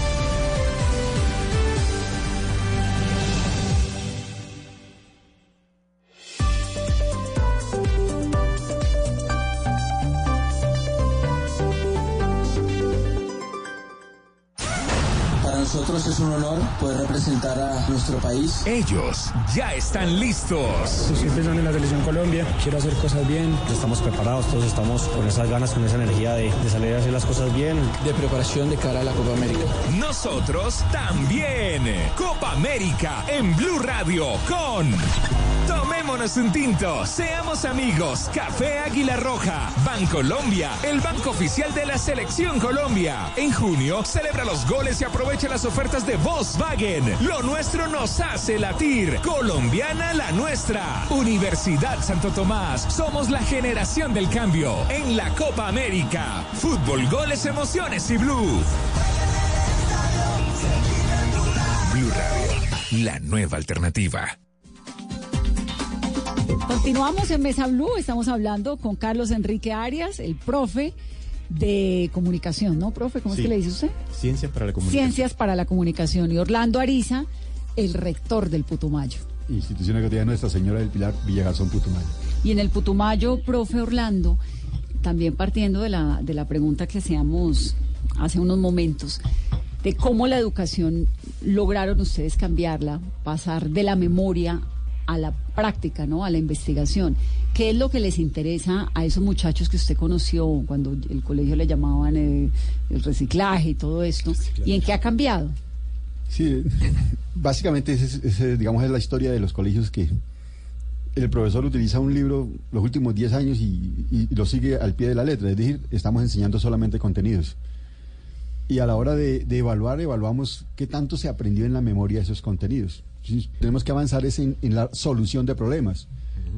representar a nuestro país. Ellos ya están listos. Estoy pensando en la selección Colombia, quiero hacer cosas bien. Estamos preparados, todos estamos con esas ganas, con esa energía de, de salir a hacer las cosas bien. De preparación de cara a la Copa América. Nosotros también. Copa América en Blue Radio con Tomémonos un tinto, seamos amigos. Café Águila Roja, Bancolombia, el banco oficial de la Selección Colombia. En junio celebra los goles y aprovecha las ofertas de Volkswagen. Lo nuestro nos hace latir. Colombiana la nuestra. Universidad Santo Tomás. Somos la generación del cambio en la Copa América. Fútbol, goles, emociones y blue. Blue Radio, la nueva alternativa. Continuamos en Mesa Blue, estamos hablando con Carlos Enrique Arias, el profe de comunicación, ¿no, profe? ¿Cómo Sí. es que le dice usted? Ciencias para la comunicación. Ciencias para la comunicación. Y Orlando Ariza, el rector del Putumayo. Institución Educativa Nuestra Señora del Pilar Villagarzón Putumayo. Y en el Putumayo, profe Orlando, también partiendo de la, de la pregunta que hacíamos hace unos momentos, de cómo la educación lograron ustedes cambiarla, pasar de la memoria a la práctica, ¿no? A la investigación. ¿Qué es lo que les interesa a esos muchachos que usted conoció cuando el colegio le llamaban eh, el reciclaje y todo esto? ¿Y en qué ha cambiado? Sí, [laughs] básicamente ese, es- ese, digamos, es la historia de los colegios que el profesor utiliza un libro los últimos 10 años y, y lo sigue al pie de la letra, es decir, estamos enseñando solamente contenidos. Y a la hora de, de evaluar, evaluamos qué tanto se aprendió en la memoria de esos contenidos. Tenemos que avanzar es en, en la solución de problemas.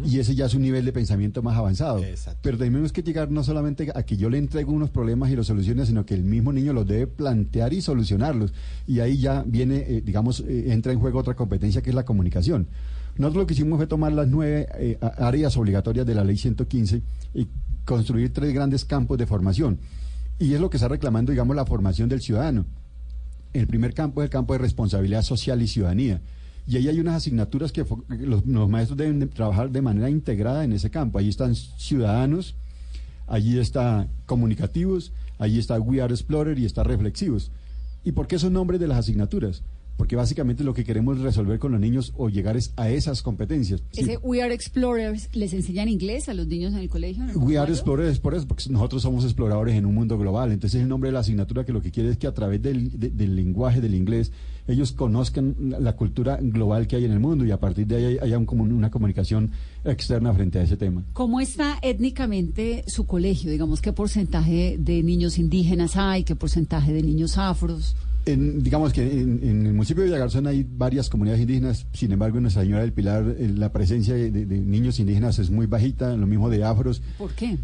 Y ese ya es un nivel de pensamiento más avanzado. Pero tenemos que llegar no solamente a que yo le entrego unos problemas y los solucione, sino que el mismo niño los debe plantear y solucionarlos. Y ahí ya viene, eh, digamos, eh, entra en juego otra competencia que es la comunicación. Nosotros lo que hicimos fue tomar las nueve eh, áreas obligatorias de la ley 115 y construir tres grandes campos de formación. Y es lo que está reclamando, digamos, la formación del ciudadano. El primer campo es el campo de responsabilidad social y ciudadanía. Y ahí hay unas asignaturas que los, los maestros deben de trabajar de manera integrada en ese campo. Allí están ciudadanos, allí está comunicativos, allí está We Are Explorer y está reflexivos. ¿Y por qué esos nombres de las asignaturas? Porque básicamente lo que queremos resolver con los niños o llegar es a esas competencias. Sí, Ese We Are Explorers, ¿les enseñan inglés a los niños en el colegio? We are explorers por eso, porque nosotros somos exploradores en un mundo global. Entonces el nombre de la asignatura que lo que quiere es que a través del, de- del lenguaje del inglés ellos conozcan la, la cultura global que hay en el mundo y a partir de ahí haya un una comunicación externa frente a ese tema. ¿Cómo está étnicamente su colegio? Digamos, ¿qué porcentaje de niños indígenas hay? ¿Qué porcentaje de niños afros? En- digamos que en, en el municipio de Villagarzón hay varias comunidades indígenas, sin embargo en Nuestra Señora del Pilar eh, la presencia de, niños indígenas es muy bajita, lo mismo de afros. ¿Por qué?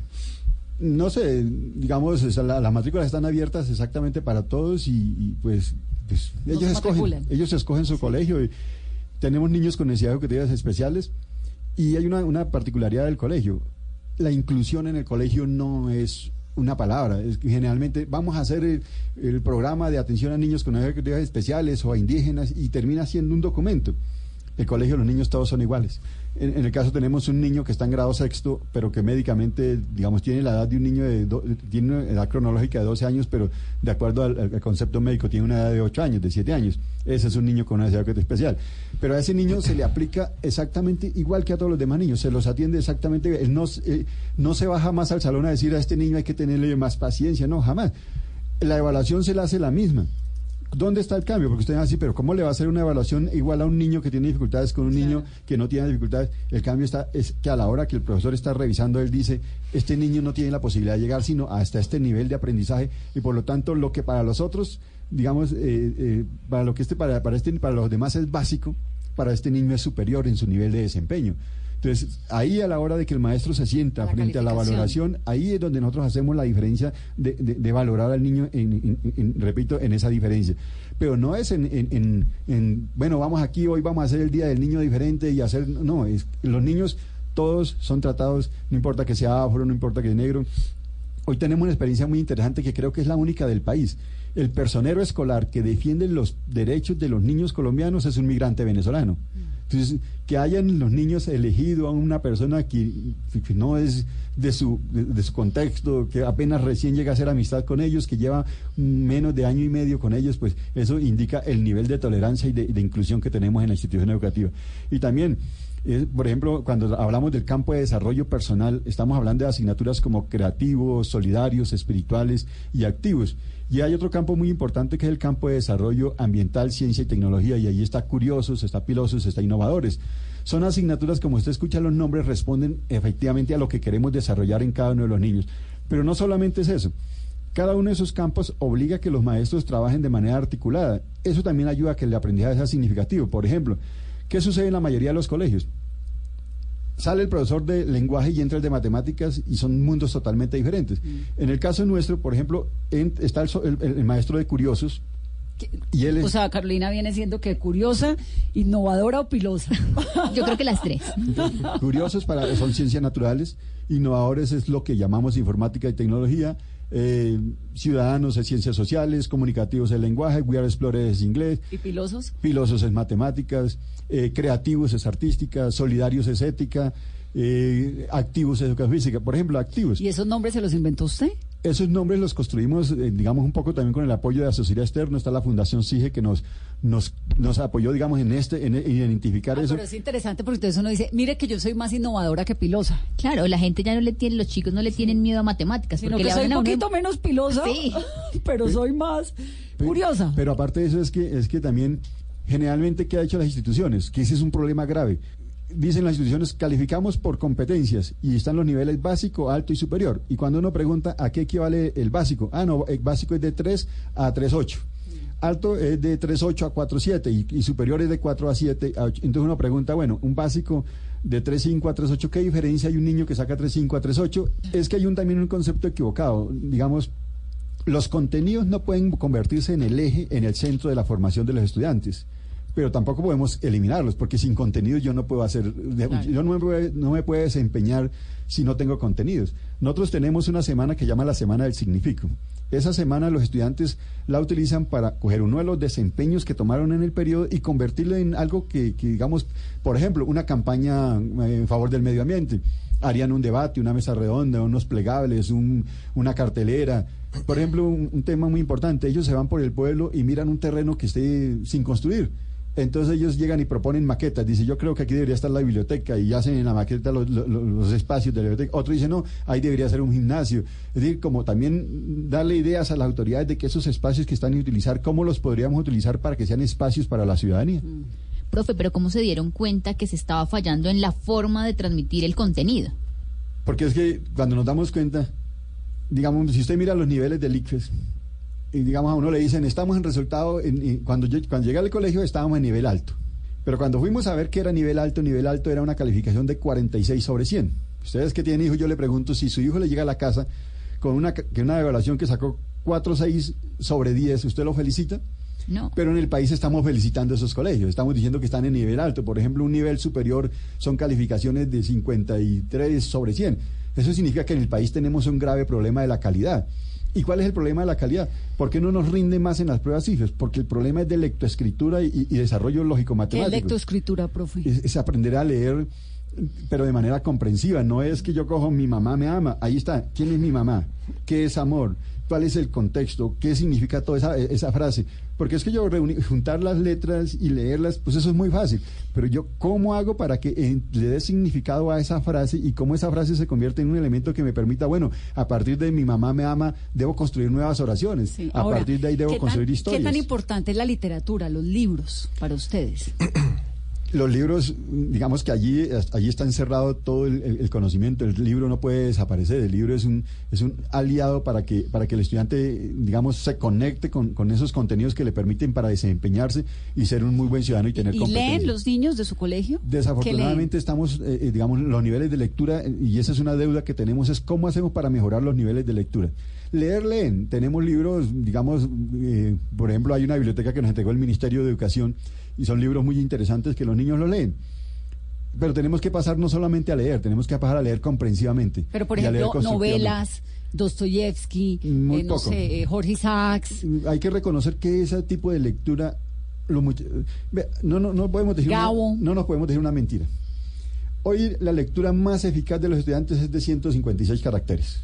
No sé, digamos, o sea, la- las matrículas están abiertas exactamente para todos y, y, pues, pues, No ellos escogen, ellos escogen su colegio. Y tenemos niños con necesidades educativas especiales y hay una, una particularidad del colegio. La inclusión en el colegio no es una palabra, es generalmente vamos a hacer el, el programa de atención a niños con necesidades especiales o a indígenas y termina siendo un documento. El colegio, los niños todos son iguales. En, en el caso tenemos un niño que está en grado sexto, pero que médicamente, digamos, tiene la edad de un niño de, do- tiene una edad cronológica de 12 años, pero de acuerdo al, concepto médico tiene una edad de 8 años, de 7 años. Ese es un niño con una necesidad especial. Pero a ese niño se le aplica exactamente igual que a todos los demás niños, se los atiende exactamente, él no, eh, no se va jamás al salón a decir a este niño hay que tenerle más paciencia, no, jamás. La evaluación se la hace la misma. ¿Dónde está el cambio? Porque usted va a decir, pero ¿cómo le va a hacer una evaluación igual a un niño que tiene dificultades con un niño que no tiene dificultades? El cambio está es que a la hora que el profesor está revisando, él dice, este niño no tiene la posibilidad de llegar sino hasta este nivel de aprendizaje y por lo tanto lo que para los otros, digamos, eh, eh, para lo que este para, para este para los demás es básico, para este niño es superior en su nivel de desempeño. Entonces, ahí a la hora de que el maestro se sienta La frente a la valoración, ahí es donde nosotros hacemos la diferencia de, de- de valorar al niño, en, en- en- repito, en esa diferencia. Pero no es en, en- en- en, bueno, vamos aquí, hoy vamos a hacer el Día del Niño diferente y hacer, no, es, los niños todos son tratados, no importa que sea afro, no importa que sea negro. Hoy tenemos una experiencia muy interesante que creo que es la única del país. El personero escolar que defiende los derechos de los niños colombianos es un migrante venezolano. Entonces, que hayan los niños elegido a una persona que, no es de su, de, su contexto, que apenas recién llega a hacer amistad con ellos, que lleva menos de año y medio con ellos, pues eso indica el nivel de tolerancia y de, de inclusión que tenemos en la institución educativa. Y también, eh, por ejemplo, cuando hablamos del campo de desarrollo personal, estamos hablando de asignaturas como creativos, solidarios, espirituales y activos. Y hay otro campo muy importante que es el campo de desarrollo ambiental, ciencia y tecnología, y ahí está curiosos, está pilosos, está innovadores. Son asignaturas, como usted escucha los nombres, responden efectivamente a lo que queremos desarrollar en cada uno de los niños. Pero no solamente es eso. Cada uno de esos campos obliga a que los maestros trabajen de manera articulada. Eso también ayuda a que el aprendizaje sea significativo. Por ejemplo, ¿qué sucede en la mayoría de los colegios? Sale el profesor de lenguaje y entra el de matemáticas y son mundos totalmente diferentes. En el caso nuestro, por ejemplo, en- está el, el- el maestro de curiosos y él es... O sea, Carolina viene siendo que curiosa, innovadora o pilosa. [laughs] Yo creo que las tres. Curiosos para, son ciencias naturales, innovadores es lo que llamamos informática y tecnología, eh, ciudadanos es ciencias sociales, comunicativos es lenguaje, We Are Explorers es inglés, ¿Y pilosos? filosos es matemáticas, eh, creativos es artística, solidarios es ética, eh, activos es educación física. Por ejemplo, activos. ¿Y esos nombres se los inventó usted? Esos nombres los construimos, eh, digamos, un poco también con el apoyo de la sociedad externa. Está la Fundación CIGE que nos, nos, nos apoyó, digamos, en este, en, en identificar Ah, eso. pero es interesante porque entonces uno dice, mire que yo soy más innovadora que pilosa. Claro, la gente ya no le tiene, los chicos no le tienen miedo a matemáticas. Sino porque que le soy un poquito menos pilosa, Sí. [laughs] pero soy más curiosa. Pero aparte de eso es que, es que también, generalmente, ¿qué ha hecho las instituciones? Que ese es un problema grave. Dicen las instituciones, calificamos por competencias y están los niveles básico, alto y superior. Y cuando uno pregunta a qué equivale el básico, ah, no, el básico es de 3 a 3.8. Alto es de 3.8 a 4.7 y, y superior es de 4 a 7 a 8. Entonces uno pregunta, bueno, un básico de 3.5 a 3.8, ¿qué diferencia hay un niño que saca 3.5 a 3.8? Es que hay un, también un concepto equivocado. Digamos, los contenidos no pueden convertirse en el eje, en el centro de la formación de los estudiantes. Pero tampoco podemos eliminarlos, porque sin contenidos yo no puedo hacer, yo no me, puedo, no me puedo desempeñar si no tengo contenidos. Nosotros tenemos una semana que llama la Semana del Significo. Esa semana los estudiantes la utilizan para coger uno de los desempeños que tomaron en el periodo y convertirlo en algo que, que, digamos, por ejemplo, una campaña eh, en favor del medio ambiente. Harían un debate, una mesa redonda, unos plegables, un- una cartelera. Por ejemplo, un, un tema muy importante, ellos se van por el pueblo y miran un terreno que esté sin construir. Entonces ellos llegan y proponen maquetas. Dice, yo creo que aquí debería estar la biblioteca y hacen en la maqueta los, los- los espacios de la biblioteca. Otro dice, no, ahí debería ser un gimnasio. Es decir, como también darle ideas a las autoridades de que esos espacios que están a utilizar, cómo los podríamos utilizar para que sean espacios para la ciudadanía. Profe, pero ¿cómo se dieron cuenta que se estaba fallando en la forma de transmitir el contenido? Porque es que cuando nos damos cuenta, digamos, si usted mira los niveles del ICFES, y digamos a uno le dicen, estamos en resultado, en- en- cuando, yo, cuando llegué al colegio estábamos en nivel alto. Pero cuando fuimos a ver qué era nivel alto, nivel alto era una calificación de 46 sobre 100. Ustedes que tienen hijos, yo le pregunto si su hijo le llega a la casa con una, que una evaluación que sacó 4,6 sobre 10, ¿usted lo felicita? No. Pero en el país estamos felicitando esos colegios, estamos diciendo que están en nivel alto. Por ejemplo, un nivel superior son calificaciones de 53 sobre 100. Eso significa que en el país tenemos un grave problema de la calidad. ¿Y cuál es el problema de la calidad? ¿Por qué no nos rinde más en las pruebas CIFES? Porque el problema es de lectoescritura y, y desarrollo ¿Qué es lógico-matemático. lectoescritura, profe? Es, es aprender a leer, pero de manera comprensiva. No es que yo cojo mi mamá me ama. Ahí está. ¿Quién es mi mamá? ¿Qué es amor? ¿Cuál es el contexto? ¿Qué significa toda esa, esa frase? Porque es que yo reuni- juntar las letras y leerlas, pues eso es muy fácil. Pero yo, ¿cómo hago para que eh, le dé significado a esa frase y cómo esa frase se convierte en un elemento que me permita, bueno, a partir de mi mamá me ama, debo construir nuevas oraciones. A Ahora, partir de ahí debo ¿qué tan- construir historias. ¿Qué tan importante es la literatura, los libros, para ustedes? [clears throat] Los libros, digamos que allí, allí está encerrado todo el, conocimiento. El libro no puede desaparecer. El libro es un, es un aliado para que, para que el estudiante, digamos, se conecte con, con esos contenidos que le permiten para desempeñarse y ser un muy buen ciudadano y tener ¿Y competencia. leen los niños de su colegio? Desafortunadamente estamos, eh, eh, digamos, los niveles de lectura, y esa es una deuda que tenemos, es cómo hacemos para mejorar los niveles de lectura. Leer, leen. Tenemos libros, digamos, eh, por ejemplo, hay una biblioteca que nos entregó el Ministerio de Educación y son libros muy interesantes que los niños lo leen. Pero tenemos que pasar no solamente a leer, tenemos que pasar a leer comprensivamente. Pero, por ejemplo, novelas, Dostoyevsky, eh, no sé, eh, Jorge Isaacs. Hay que reconocer que ese tipo de lectura lo much- no, no, no podemos decir una- no nos podemos decir una mentira. Hoy la lectura más eficaz de los estudiantes es de 156 caracteres.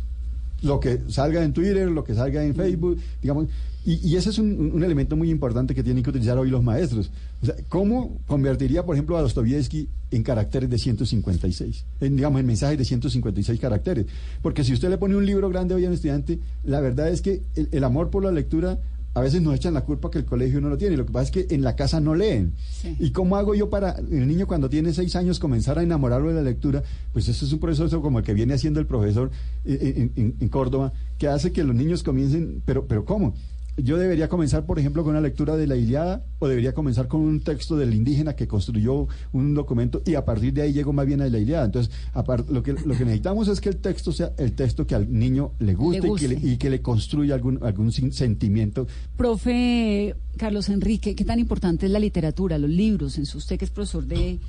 Lo que salga en Twitter, lo que salga en Facebook, digamos, y, y ese es un, un elemento muy importante que tienen que utilizar hoy los maestros. O sea, ¿cómo convertiría, por ejemplo, a Dostoyevsky en caracteres de 156? En, digamos, en mensajes de 156 caracteres. Porque si usted le pone un libro grande hoy a un estudiante, la verdad es que el, el amor por la lectura a veces nos echan la culpa que el colegio no lo tiene. Lo que pasa es que en la casa no leen. ¿Y cómo hago yo para el niño cuando tiene seis años comenzar a enamorarlo de la lectura? Pues eso es un proceso como el que viene haciendo el profesor eh, en, en- en Córdoba, que hace que los niños comiencen, pero, pero ¿cómo? Yo debería comenzar, por ejemplo, con una lectura de la Iliada o debería comenzar con un texto del indígena que construyó un documento y a partir de ahí llego más bien a la Iliada. Entonces, apar- lo que, lo que necesitamos es que el texto sea el texto que al niño le guste, Y, que le, y que le construya algún, algún sin- sentimiento. Profe Carlos Enrique, ¿qué tan importante es la literatura, los libros? En su usted que es profesor de,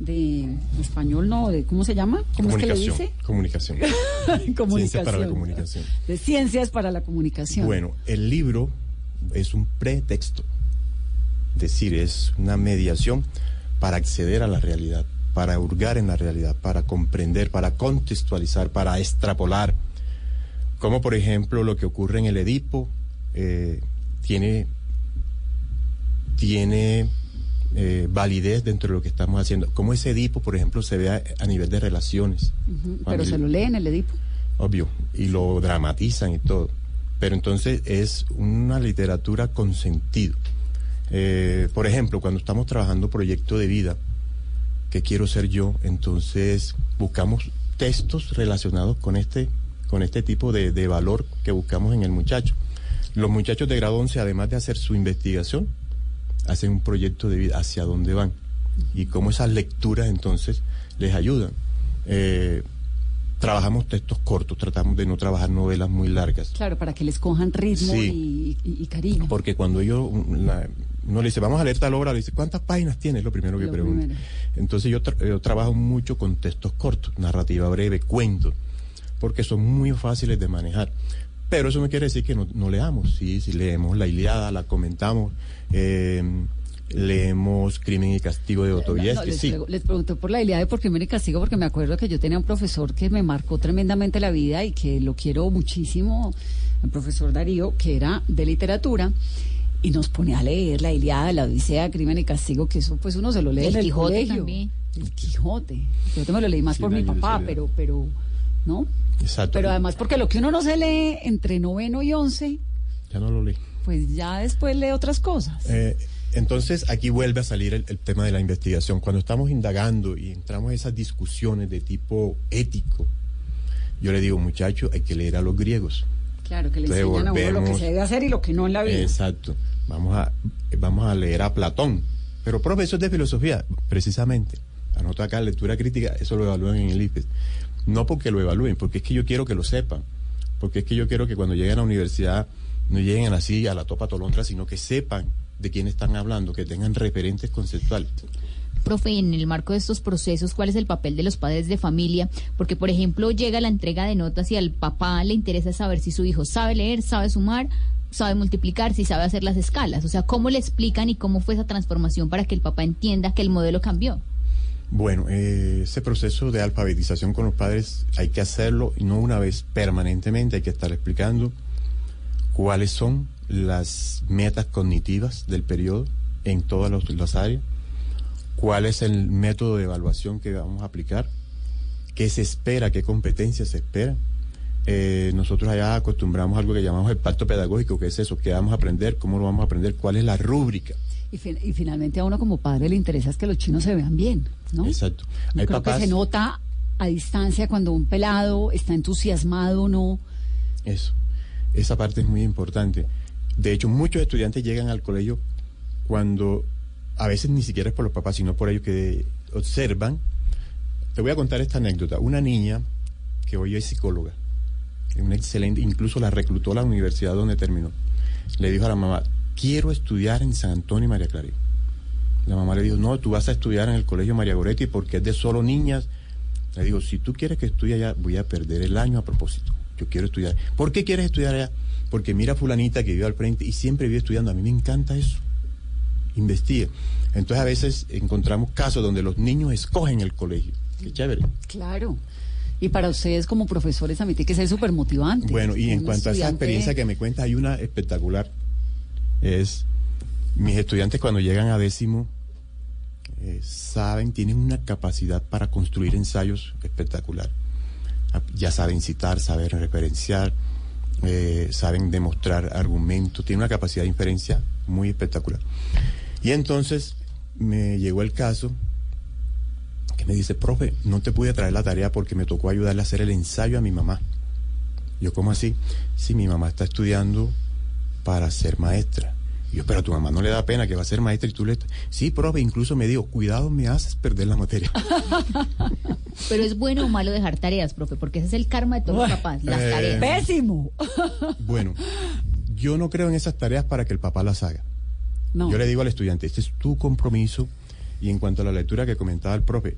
de español, ¿no? De, ¿Cómo se llama? ¿Cómo es que le Comunicación. dice? Comunicación. comunicación. [laughs] Ciencia para la comunicación. De ciencias para la comunicación. Bueno, el libro es un pretexto. Es decir, es una mediación para acceder a la realidad, para hurgar en la realidad, para comprender, para contextualizar, para extrapolar. Como por ejemplo lo que ocurre en el Edipo eh, tiene, tiene eh, validez dentro de lo que estamos haciendo. Como ese Edipo, por ejemplo, se ve a, a nivel de relaciones. Ujú, Pero se lo lee en el Edipo. obvio, y lo dramatizan y todo. Pero entonces es una literatura con sentido. Eh, por ejemplo, cuando estamos trabajando proyecto de vida, que quiero ser yo, entonces buscamos textos relacionados con este, con este tipo de, de valor que buscamos en el muchacho. Los muchachos de grado 11, además de hacer su investigación, hacen un proyecto de vida hacia dónde van y cómo esas lecturas entonces les ayudan. Eh, trabajamos textos cortos, tratamos de no trabajar novelas muy largas. Claro, para que les cojan ritmo Sí. y, y- y cariño. Porque cuando ellos, la- uno le dice, vamos a leer tal obra, le dice, ¿cuántas páginas tiene? Es lo primero que pregunta. Entonces yo, tra- yo trabajo mucho con textos cortos, narrativa breve, cuentos, porque son muy fáciles de manejar. Pero eso no quiere decir que no, no leamos, sí, sí leemos la Iliada, la comentamos, eh, leemos Crimen y Castigo de No, Dostoyevsky, les, sí. les pregunté por la idea de por qué me castigo, porque me acuerdo que yo tenía un profesor que me marcó tremendamente la vida y que lo quiero muchísimo, el profesor Darío, que era de literatura, y nos ponía a leer la Iliada, la Odisea, Crimen y Castigo, que eso pues uno se lo lee El en el Quijote colegio. también. El Quijote. Yo te me lo leí más por mi papá, pero, pero, ¿no? Exacto. Pero además porque lo que uno no se lee entre noveno y once, Ya no lo leí. pues ya después lee otras cosas. Eh, entonces aquí vuelve a salir el, el tema de la investigación. Cuando estamos indagando y entramos en esas discusiones de tipo ético, yo le digo, muchacho, hay que leer a los griegos. Claro, que le Entonces enseñan a uno lo que se debe hacer y lo que no en la vida. Exacto. Vamos a, vamos a leer a Platón. Pero profesor de filosofía, precisamente. Anoto acá lectura crítica, eso lo evalúan en el IFES. No porque lo evalúen, porque es que yo quiero que lo sepan. Porque es que yo quiero que cuando lleguen a la universidad no lleguen así a la topa tolontra, sino que sepan de quién están hablando, que tengan referentes conceptuales. Profe, en el marco de estos procesos, ¿cuál es el papel de los padres de familia? Porque, por ejemplo, llega la entrega de notas y al papá le interesa saber si su hijo sabe leer, sabe sumar, sabe multiplicar, si sabe hacer las escalas. O sea, ¿cómo le explican y cómo fue esa transformación para que el papá entienda que el modelo cambió? Bueno, eh, ese proceso de alfabetización con los padres hay que hacerlo, no una vez, permanentemente, hay que estar explicando cuáles son las metas cognitivas del periodo en todas los- las áreas, cuál es el método de evaluación que vamos a aplicar, qué se espera, qué competencias se espera. Eh, nosotros allá acostumbramos algo que llamamos el pacto pedagógico, que es eso, qué vamos a aprender, cómo lo vamos a aprender, cuál es la rúbrica. Y, fin- y finalmente a uno como padre le interesa es que los chinos se vean bien, ¿no? Exacto. Yo Hay creo papás- que se nota a distancia cuando un pelado está entusiasmado o no. Eso, esa parte es muy importante. De hecho, muchos estudiantes llegan al colegio cuando a veces ni siquiera es por los papás, sino por ellos que observan. Te voy a contar esta anécdota. Una niña que hoy es psicóloga, una excelente, incluso la reclutó a la universidad donde terminó. Le dijo a la mamá, quiero estudiar en San Antonio y María Claret. La mamá le dijo, no, tú vas a estudiar en el colegio María Goretti porque es de solo niñas. Le digo, si tú quieres que estudie allá, voy a perder el año a propósito. Yo quiero estudiar. ¿Por qué quieres estudiar allá? Porque mira a fulanita que vive al frente y siempre vive estudiando. A mí me encanta eso. Investigue. Entonces a veces encontramos casos donde los niños escogen el colegio. Qué chévere. Claro. Y para ustedes como profesores también tiene que ser súper motivante. Bueno, y en Un cuanto a esa experiencia que me cuentas, hay una espectacular. Es mis estudiantes cuando llegan a décimo eh, saben, tienen una capacidad para construir ensayos espectacular. Ya saben citar, saben referenciar, eh, saben demostrar argumentos, tienen una capacidad de inferencia muy espectacular. Y entonces me llegó el caso que me dice, profe, no te pude traer la tarea porque me tocó ayudarle a hacer el ensayo a mi mamá. Yo, ¿cómo así? Sí, mi mamá está estudiando para ser maestra. Y yo, pero a tu mamá no le da pena que va a ser maestra y tú le... Sí, profe, incluso me dijo, cuidado, me haces perder la materia. [laughs] Pero es bueno o malo dejar tareas, profe, porque ese es el karma de todos los papás, las Eh, tareas. Pésimo. Bueno, yo no creo en esas tareas para que el papá las haga. No. Yo le digo al estudiante, este es tu compromiso. Y en cuanto a la lectura que comentaba el profe,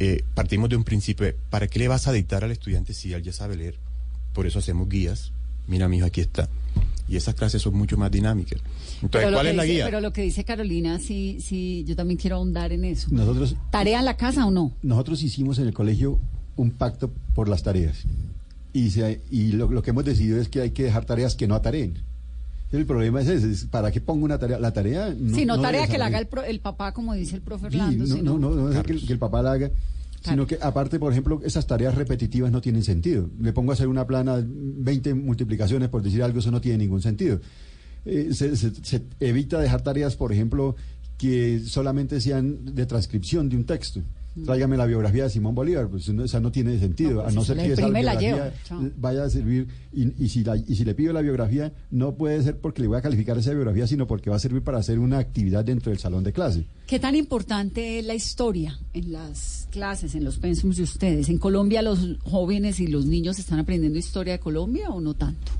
eh, partimos de un principio de, ¿para qué le vas a dictar al estudiante si él ya sabe leer? Por eso hacemos guías. Mira, mijo, aquí está. Y esas clases son mucho más dinámicas. Entonces, ¿cuál es la dice- guía? Pero lo que dice Carolina, sí, sí, yo también quiero ahondar en eso. Nosotros, ¿Tarea en la casa o no? nosotros hicimos en el colegio un pacto por las tareas. Y, se- y lo, lo que hemos decidido es que hay que dejar tareas que no atareen. El problema es ese, es ¿para qué pongo una tarea? La tarea no, si no, no tarea que la haga el, pro- el papá, como dice el profe Sí, Orlando. no, sino- no, no, no es que, el- que el papá la haga, sino que aparte, por ejemplo, esas tareas repetitivas no tienen sentido. Le pongo a hacer una plana, 20 multiplicaciones, por decir algo, eso no tiene ningún sentido. Eh, se, se- se evita dejar tareas, por ejemplo, que solamente sean de transcripción de un texto. Tráigame la biografía de Simón Bolívar, pues no, esa no tiene sentido, No, pues a no ser que esa biografía vaya a servir, y, y si la- y si le pido la biografía, no puede ser porque le voy a calificar esa biografía, sino porque va a servir para hacer una actividad dentro del salón de clase. ¿Qué tan importante es la historia en las clases, en los pensums de ustedes? ¿En Colombia los jóvenes y los niños están aprendiendo historia de Colombia o no tanto?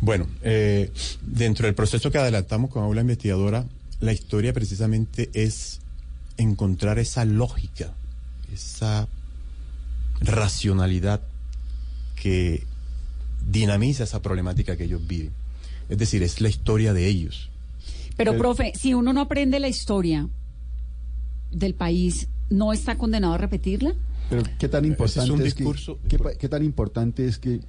Bueno, eh, dentro del proceso que adelantamos con Aula Investigadora, la historia precisamente es encontrar esa lógica, esa racionalidad que dinamiza esa problemática que ellos viven. Es decir, es la historia de ellos. Pero, profe, si uno no aprende la historia del país, ¿no está condenado a repetirla? Pero qué tan importante un es, que- discurso- qué, pa- qué tan importante es que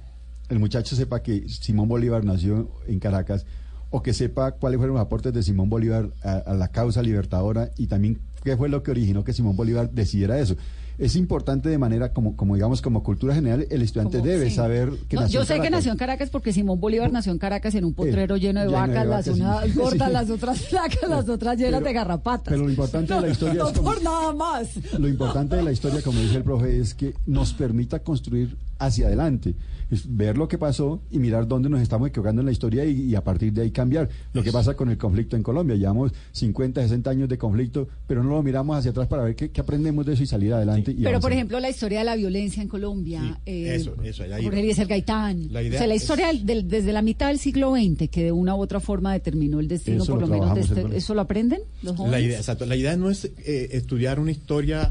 el muchacho sepa que Simón Bolívar nació en Caracas o que sepa cuáles fueron los aportes de Simón Bolívar a, a la causa libertadora y también qué fue lo que originó que Simón Bolívar decidiera eso. Es importante de manera como, como digamos, como cultura general, el estudiante Como- debe sí. saber que No, nació yo sé que nació en Caracas porque Simón Bolívar nació en Caracas en un potrero lleno de lleno de vacas, las unas sí. gordas, [laughs] [laughs] Sí. las otras flacas, las otras llenas Pero- de garrapatas. pero lo importante de la historia no, es como- por nada más. Lo importante de la historia, como dice el profe, es que nos permita construir hacia adelante. Es ver lo que pasó y mirar dónde nos estamos equivocando en la historia y, y a partir de ahí cambiar. Lo que pasa con el conflicto en Colombia. Llevamos 50, 60 años de conflicto, pero no lo miramos hacia atrás para ver qué, qué aprendemos de eso y salir adelante. y Pero, por ejemplo, la historia de la violencia en Colombia. eh, eso, eso. Jorge Eliezer Gaitán. La idea o sea, la historia del- desde la mitad del siglo XX, que de una u otra forma determinó el destino, Eso por lo lo menos, de este-. ¿eso lo aprenden los jóvenes? La idea, exacto. La idea no es eh, estudiar una historia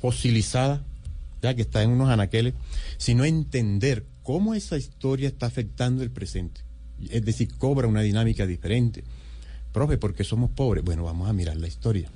fosilizada, ya que está en unos anaqueles, sino entender cómo esa historia está afectando el presente. Es decir, cobra una dinámica diferente. Profe, ¿por qué somos pobres? Bueno, vamos a mirar la historia.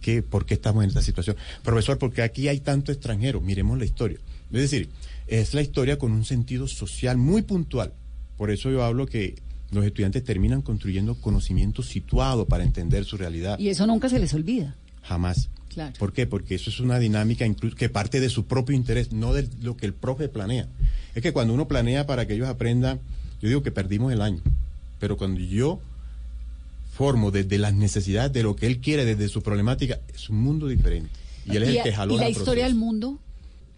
¿Qué, ¿Por qué estamos en esta situación? Profesor, porque aquí hay tanto extranjero. Miremos la historia. Es decir, es la historia con un sentido social muy puntual. Por eso yo hablo que los estudiantes terminan construyendo conocimiento situado para entender su realidad. Y eso nunca se les olvida. Jamás. Claro. ¿Por qué? Porque eso es una dinámica incluso que parte de su propio interés, no de lo que el profe planea. Es que cuando uno planea para que ellos aprendan, yo digo que perdimos el año. Pero cuando yo formo desde las necesidades de lo que él quiere, desde su problemática, es un mundo diferente. Y él es y, el que jaló y la historia del mundo.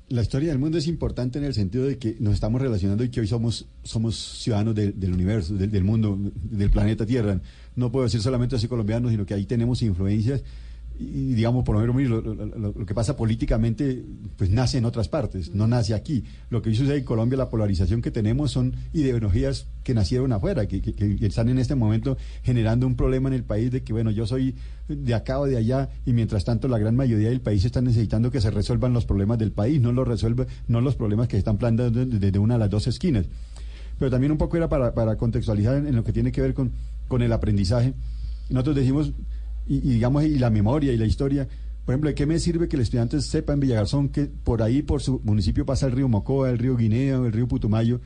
La historia del mundo es importante en el sentido de que nos estamos relacionando y que hoy somos, somos ciudadanos del- del universo, del, del mundo, del planeta Tierra. No puedo decir solamente así colombianos, sino que ahí tenemos influencias y digamos, por lo menos lo, que pasa políticamente, pues nace en otras partes, no nace aquí. Lo que sucede en Colombia, la polarización que tenemos son ideologías que nacieron afuera, que, están en este momento generando un problema en el país de que, bueno, yo soy de acá o de allá y mientras tanto la gran mayoría del país está necesitando que se resuelvan los problemas del país, no los resuelve, no los problemas que se están planteando desde una de las dos esquinas. Pero también un poco era para, para contextualizar en, en lo que tiene que ver con, con el aprendizaje. Nosotros decimos, y, y digamos, y la memoria y la historia. Por ejemplo, ¿de qué me sirve que el estudiante sepa en Villagarzón que por ahí, por su municipio, pasa el río Mocoa, el río Guinea, el río Putumayo?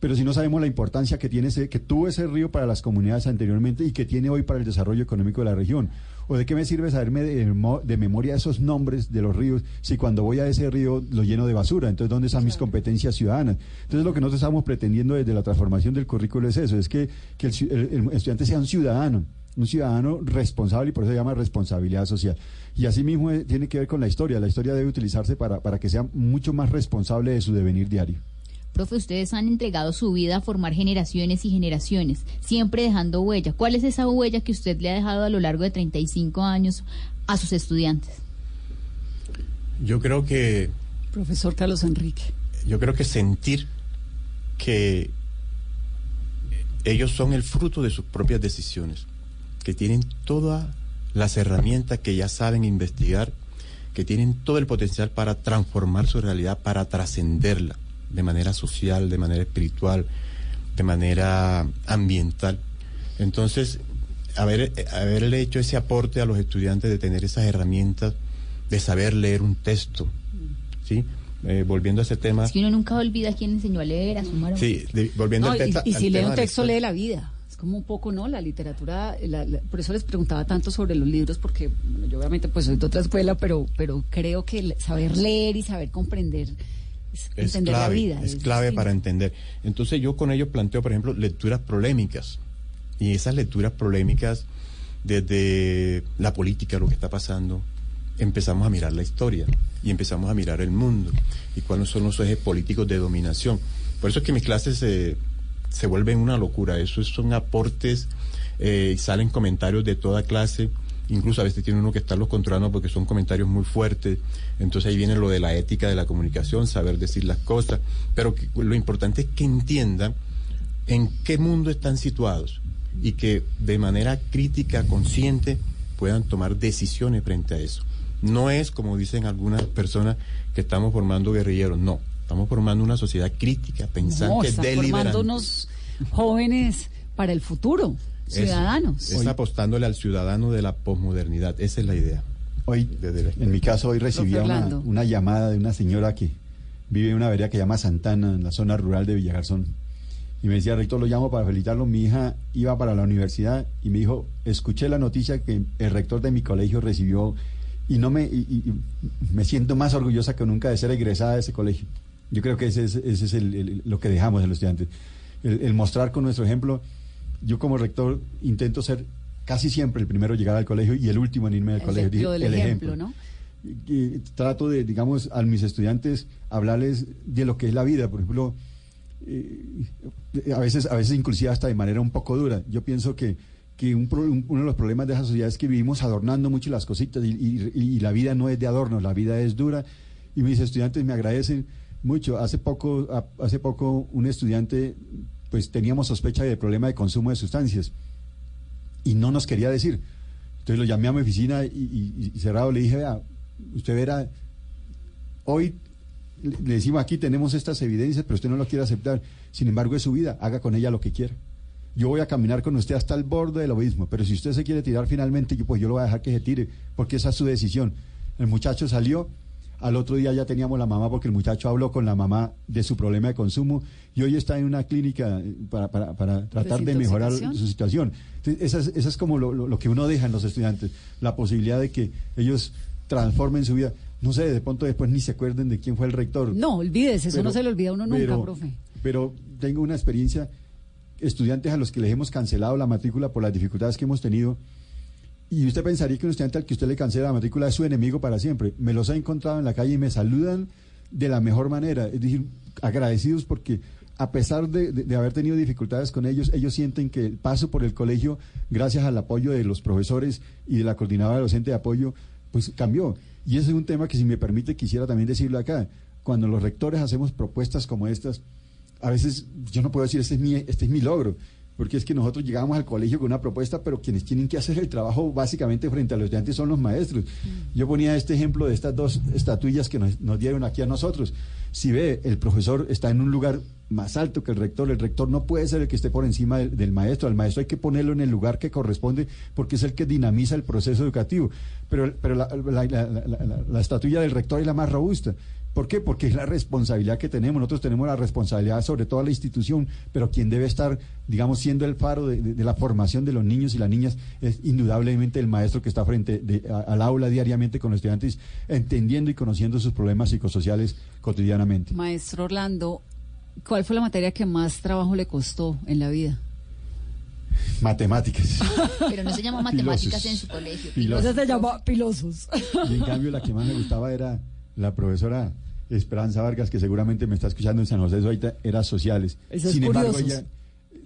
Pero si no sabemos la importancia que tiene ese, que tuvo ese río para las comunidades anteriormente y que tiene hoy para el desarrollo económico de la región. ¿O de qué me sirve saberme de, mo- de memoria esos nombres de los ríos si cuando voy a ese río lo lleno de basura? Entonces, ¿dónde están mis competencias ciudadanas? Entonces, lo que nosotros estamos pretendiendo desde la transformación del currículo es eso, es que, que el, ci- el- el estudiante sea un ciudadano, un ciudadano responsable y por eso se llama responsabilidad social. Y asimismo eh, tiene que ver con la historia. La historia debe utilizarse para, para que sea mucho más responsable de su devenir diario. Profe, ustedes han entregado su vida a formar generaciones y generaciones, siempre dejando huella. ¿Cuál es esa huella que usted le ha dejado a lo largo de 35 años a sus estudiantes? Yo creo que Profesor Carlos Enrique. yo creo que sentir que ellos son el fruto de sus propias decisiones, que tienen todas las herramientas que ya saben investigar, que tienen todo el potencial para transformar su realidad, para trascenderla de manera social, de manera espiritual, de manera ambiental. Entonces, haber, haberle hecho ese aporte a los estudiantes de tener esas herramientas, de saber leer un texto, ¿sí? Eh, volviendo a ese tema. Es que uno nunca olvida quién enseñó a leer, a sumar. Sí, de- volviendo No, al y, y al si lee tema un texto, lee la vida. Es como un poco, ¿no? La literatura, la- la- por eso les preguntaba tanto sobre los libros, porque bueno, yo obviamente pues soy de otra escuela, pero, pero creo que saber leer y saber comprender es es entender clave, la vida. es clave distinto. para entender. Entonces yo con ellos planteo, por ejemplo, lecturas polémicas. Y esas lecturas polémicas, desde la política, lo que está pasando, empezamos a mirar la historia y empezamos a mirar el mundo y cuáles son los ejes políticos de dominación. Por eso es que mis clases se, se vuelven una locura. Eso son aportes, eh, salen comentarios de toda clase. Incluso a veces tiene uno que estarlos controlando porque son comentarios muy fuertes. Entonces ahí viene lo de la ética de la comunicación, saber decir las cosas. Pero lo importante es que entiendan en qué mundo están situados y que de manera crítica, consciente, puedan tomar decisiones frente a eso. No es, como dicen algunas personas, que estamos formando guerrilleros, no. Estamos formando una sociedad crítica, No, pensante, está deliberante. formando unos jóvenes para el futuro, Eso, ciudadanos. Es apostándole al ciudadano de la posmodernidad. Esa es la idea. Hoy, en mi caso, hoy recibía una, una llamada de una señora que vive en una vereda que se llama Santana, en la zona rural de Villagarzón. Y me decía, rector, lo llamo para felicitarlo. Mi hija iba para la universidad y me dijo, escuché la noticia que el rector de mi colegio recibió y no me y me siento más orgullosa que nunca de ser egresada de ese colegio. Yo creo que ese es, ese es el- el- lo que dejamos en los estudiantes. El, el mostrar con nuestro ejemplo. Yo como rector intento ser casi siempre el primero en llegar al colegio y el último en irme El colegio. ejemplo del el ejemplo, ¿no? y- y trato de, digamos, a mis estudiantes hablarles de lo que es la vida. Por ejemplo, eh, a veces, a veces inclusive hasta de manera un poco dura. Yo pienso que, que un pro- un- uno de los problemas de esa sociedad es que vivimos adornando mucho las cositas y, y- y la vida no es de adorno, la vida es dura. Y mis estudiantes me agradecen mucho. Hace poco, hace poco un estudiante, pues teníamos sospecha de problema de consumo de sustancias y no nos quería decir. Entonces lo llamé a mi oficina y, y- y cerrado le dije, vea, usted verá, hoy le decimos aquí tenemos estas evidencias, pero usted no lo quiere aceptar. Sin embargo, es su vida, haga con ella lo que quiera. Yo voy a caminar con usted hasta el borde del abismo, pero si usted se quiere tirar finalmente, yo, pues yo lo voy a dejar que se tire, porque esa es su decisión. El muchacho salió, al otro día ya teníamos la mamá, porque el muchacho habló con la mamá de su problema de consumo, y hoy está en una clínica eh, para, para- para tratar de mejorar su situación. Entonces, esa, es, esa es como lo, lo- lo que uno deja en los estudiantes, la posibilidad de que ellos transformen su vida. No sé, de pronto después ni se acuerden de quién fue el rector. No, olvídese, eso Pero- no se le olvida a uno nunca, pero- profe. Pero tengo una experiencia, estudiantes a los que les hemos cancelado la matrícula por las dificultades que hemos tenido. Y usted pensaría que un estudiante al que usted le cancela la matrícula es su enemigo para siempre. Me los he encontrado en la calle y me saludan de la mejor manera. Es decir, agradecidos porque a pesar de, de- de haber tenido dificultades con ellos, ellos sienten que el paso por el colegio, gracias al apoyo de los profesores y de la coordinadora docente de apoyo, pues cambió. Y ese es un tema que, si me permite, quisiera también decirlo acá. Cuando los rectores hacemos propuestas como estas, a veces yo no puedo decir, este es mi, este es mi logro, porque es que nosotros llegamos al colegio con una propuesta, pero quienes tienen que hacer el trabajo básicamente frente a los estudiantes son los maestros. Yo ponía este ejemplo de estas dos estatuillas que nos, nos dieron aquí a nosotros. Si ve, el profesor está en un lugar más alto que el rector, el rector no puede ser el que esté por encima del, del maestro, al maestro hay que ponerlo en el lugar que corresponde porque es el que dinamiza el proceso educativo. Pero, pero la, la- la- la- la- la estatuilla del rector es la más robusta. ¿Por qué? Porque es la responsabilidad que tenemos. Nosotros tenemos la responsabilidad sobre toda la institución, pero quien debe estar, digamos, siendo el faro de, de- de la formación de los niños y las niñas es indudablemente el maestro que está frente de- a- al aula diariamente con los estudiantes, entendiendo y conociendo sus problemas psicosociales cotidianamente. Maestro Orlando, ¿cuál fue la materia que más trabajo le costó en la vida? Matemáticas. [laughs] Pero no se llama matemáticas Pilosos. en su colegio. Pilosos. Esa se llama pilosos. Y en cambio la que más me gustaba era la profesora Esperanza Vargas, que seguramente me está escuchando en San José, ahorita era sociales. Eso es Sin embargo, ella,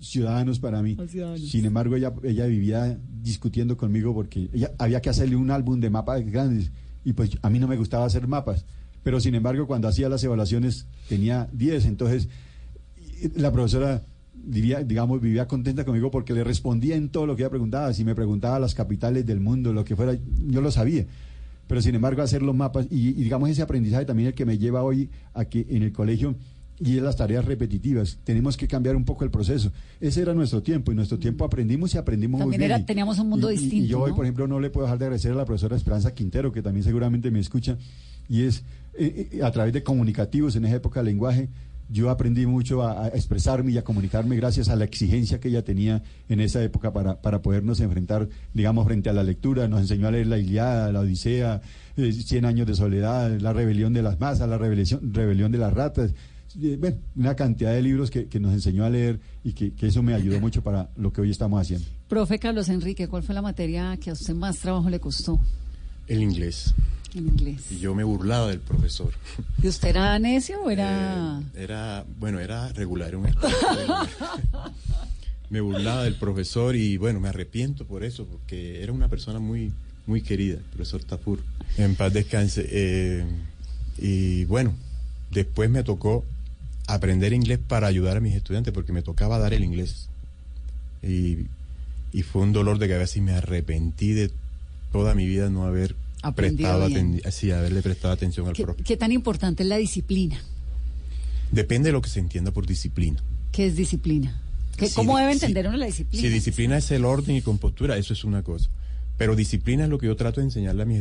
ciudadanos para mí. Ciudadanos. Sin embargo, ella, ella vivía discutiendo conmigo porque ella, había que hacerle un álbum de mapas grandes y pues a mí no me gustaba hacer mapas. Pero sin embargo, cuando hacía las evaluaciones tenía 10, entonces la profesora diría, digamos, vivía contenta conmigo porque le respondía en todo lo que ella preguntaba. Si me preguntaba las capitales del mundo, lo que fuera, yo lo sabía. Pero sin embargo, hacer los mapas y, y digamos ese aprendizaje también el que me lleva hoy a que en el colegio y es las tareas repetitivas. Tenemos que cambiar un poco el proceso. Ese era nuestro tiempo y nuestro tiempo aprendimos y aprendimos muy También bien. era- Y- teníamos un mundo y- distinto, Y yo hoy, por ejemplo, no le puedo dejar de agradecer a la profesora Esperanza Quintero, que también seguramente me escucha, y es eh, eh, a través de comunicativos en esa época de lenguaje. Yo aprendí mucho a, a expresarme y a comunicarme gracias a la exigencia que ella tenía en esa época para, para podernos enfrentar, digamos, frente a la lectura. Nos enseñó a leer la Iliada, la Odisea, eh, Cien años de soledad, la rebelión de las masas, la rebelión, rebelión de las ratas. Eh, bueno, una cantidad de libros que, que nos enseñó a leer y que, que eso me ayudó mucho para lo que hoy estamos haciendo. Profe Carlos Enrique, ¿cuál fue la materia que a usted más trabajo le costó El inglés. En inglés? Y yo me burlaba del profesor. ¿Y usted era necio o era...? Era, bueno, era regular, un me burlaba del profesor y bueno, me arrepiento por eso, porque era una persona muy, muy querida, el profesor Tafur. En paz descanse. eh, y bueno, después me tocó aprender inglés para ayudar a mis estudiantes, porque me tocaba dar el inglés. Y, y fue un dolor de cabeza y me arrepentí de toda mi vida no haber prestado bien. sí, haberle prestado atención al ¿Qué, profe. qué tan importante es la disciplina? Depende de lo que se entienda por disciplina. ¿Qué es disciplina? ¿Qué- Sí, ¿Cómo debe entender uno la disciplina? Si disciplina es el orden y compostura, eso es una cosa. Pero disciplina es lo que yo trato de enseñarle a mis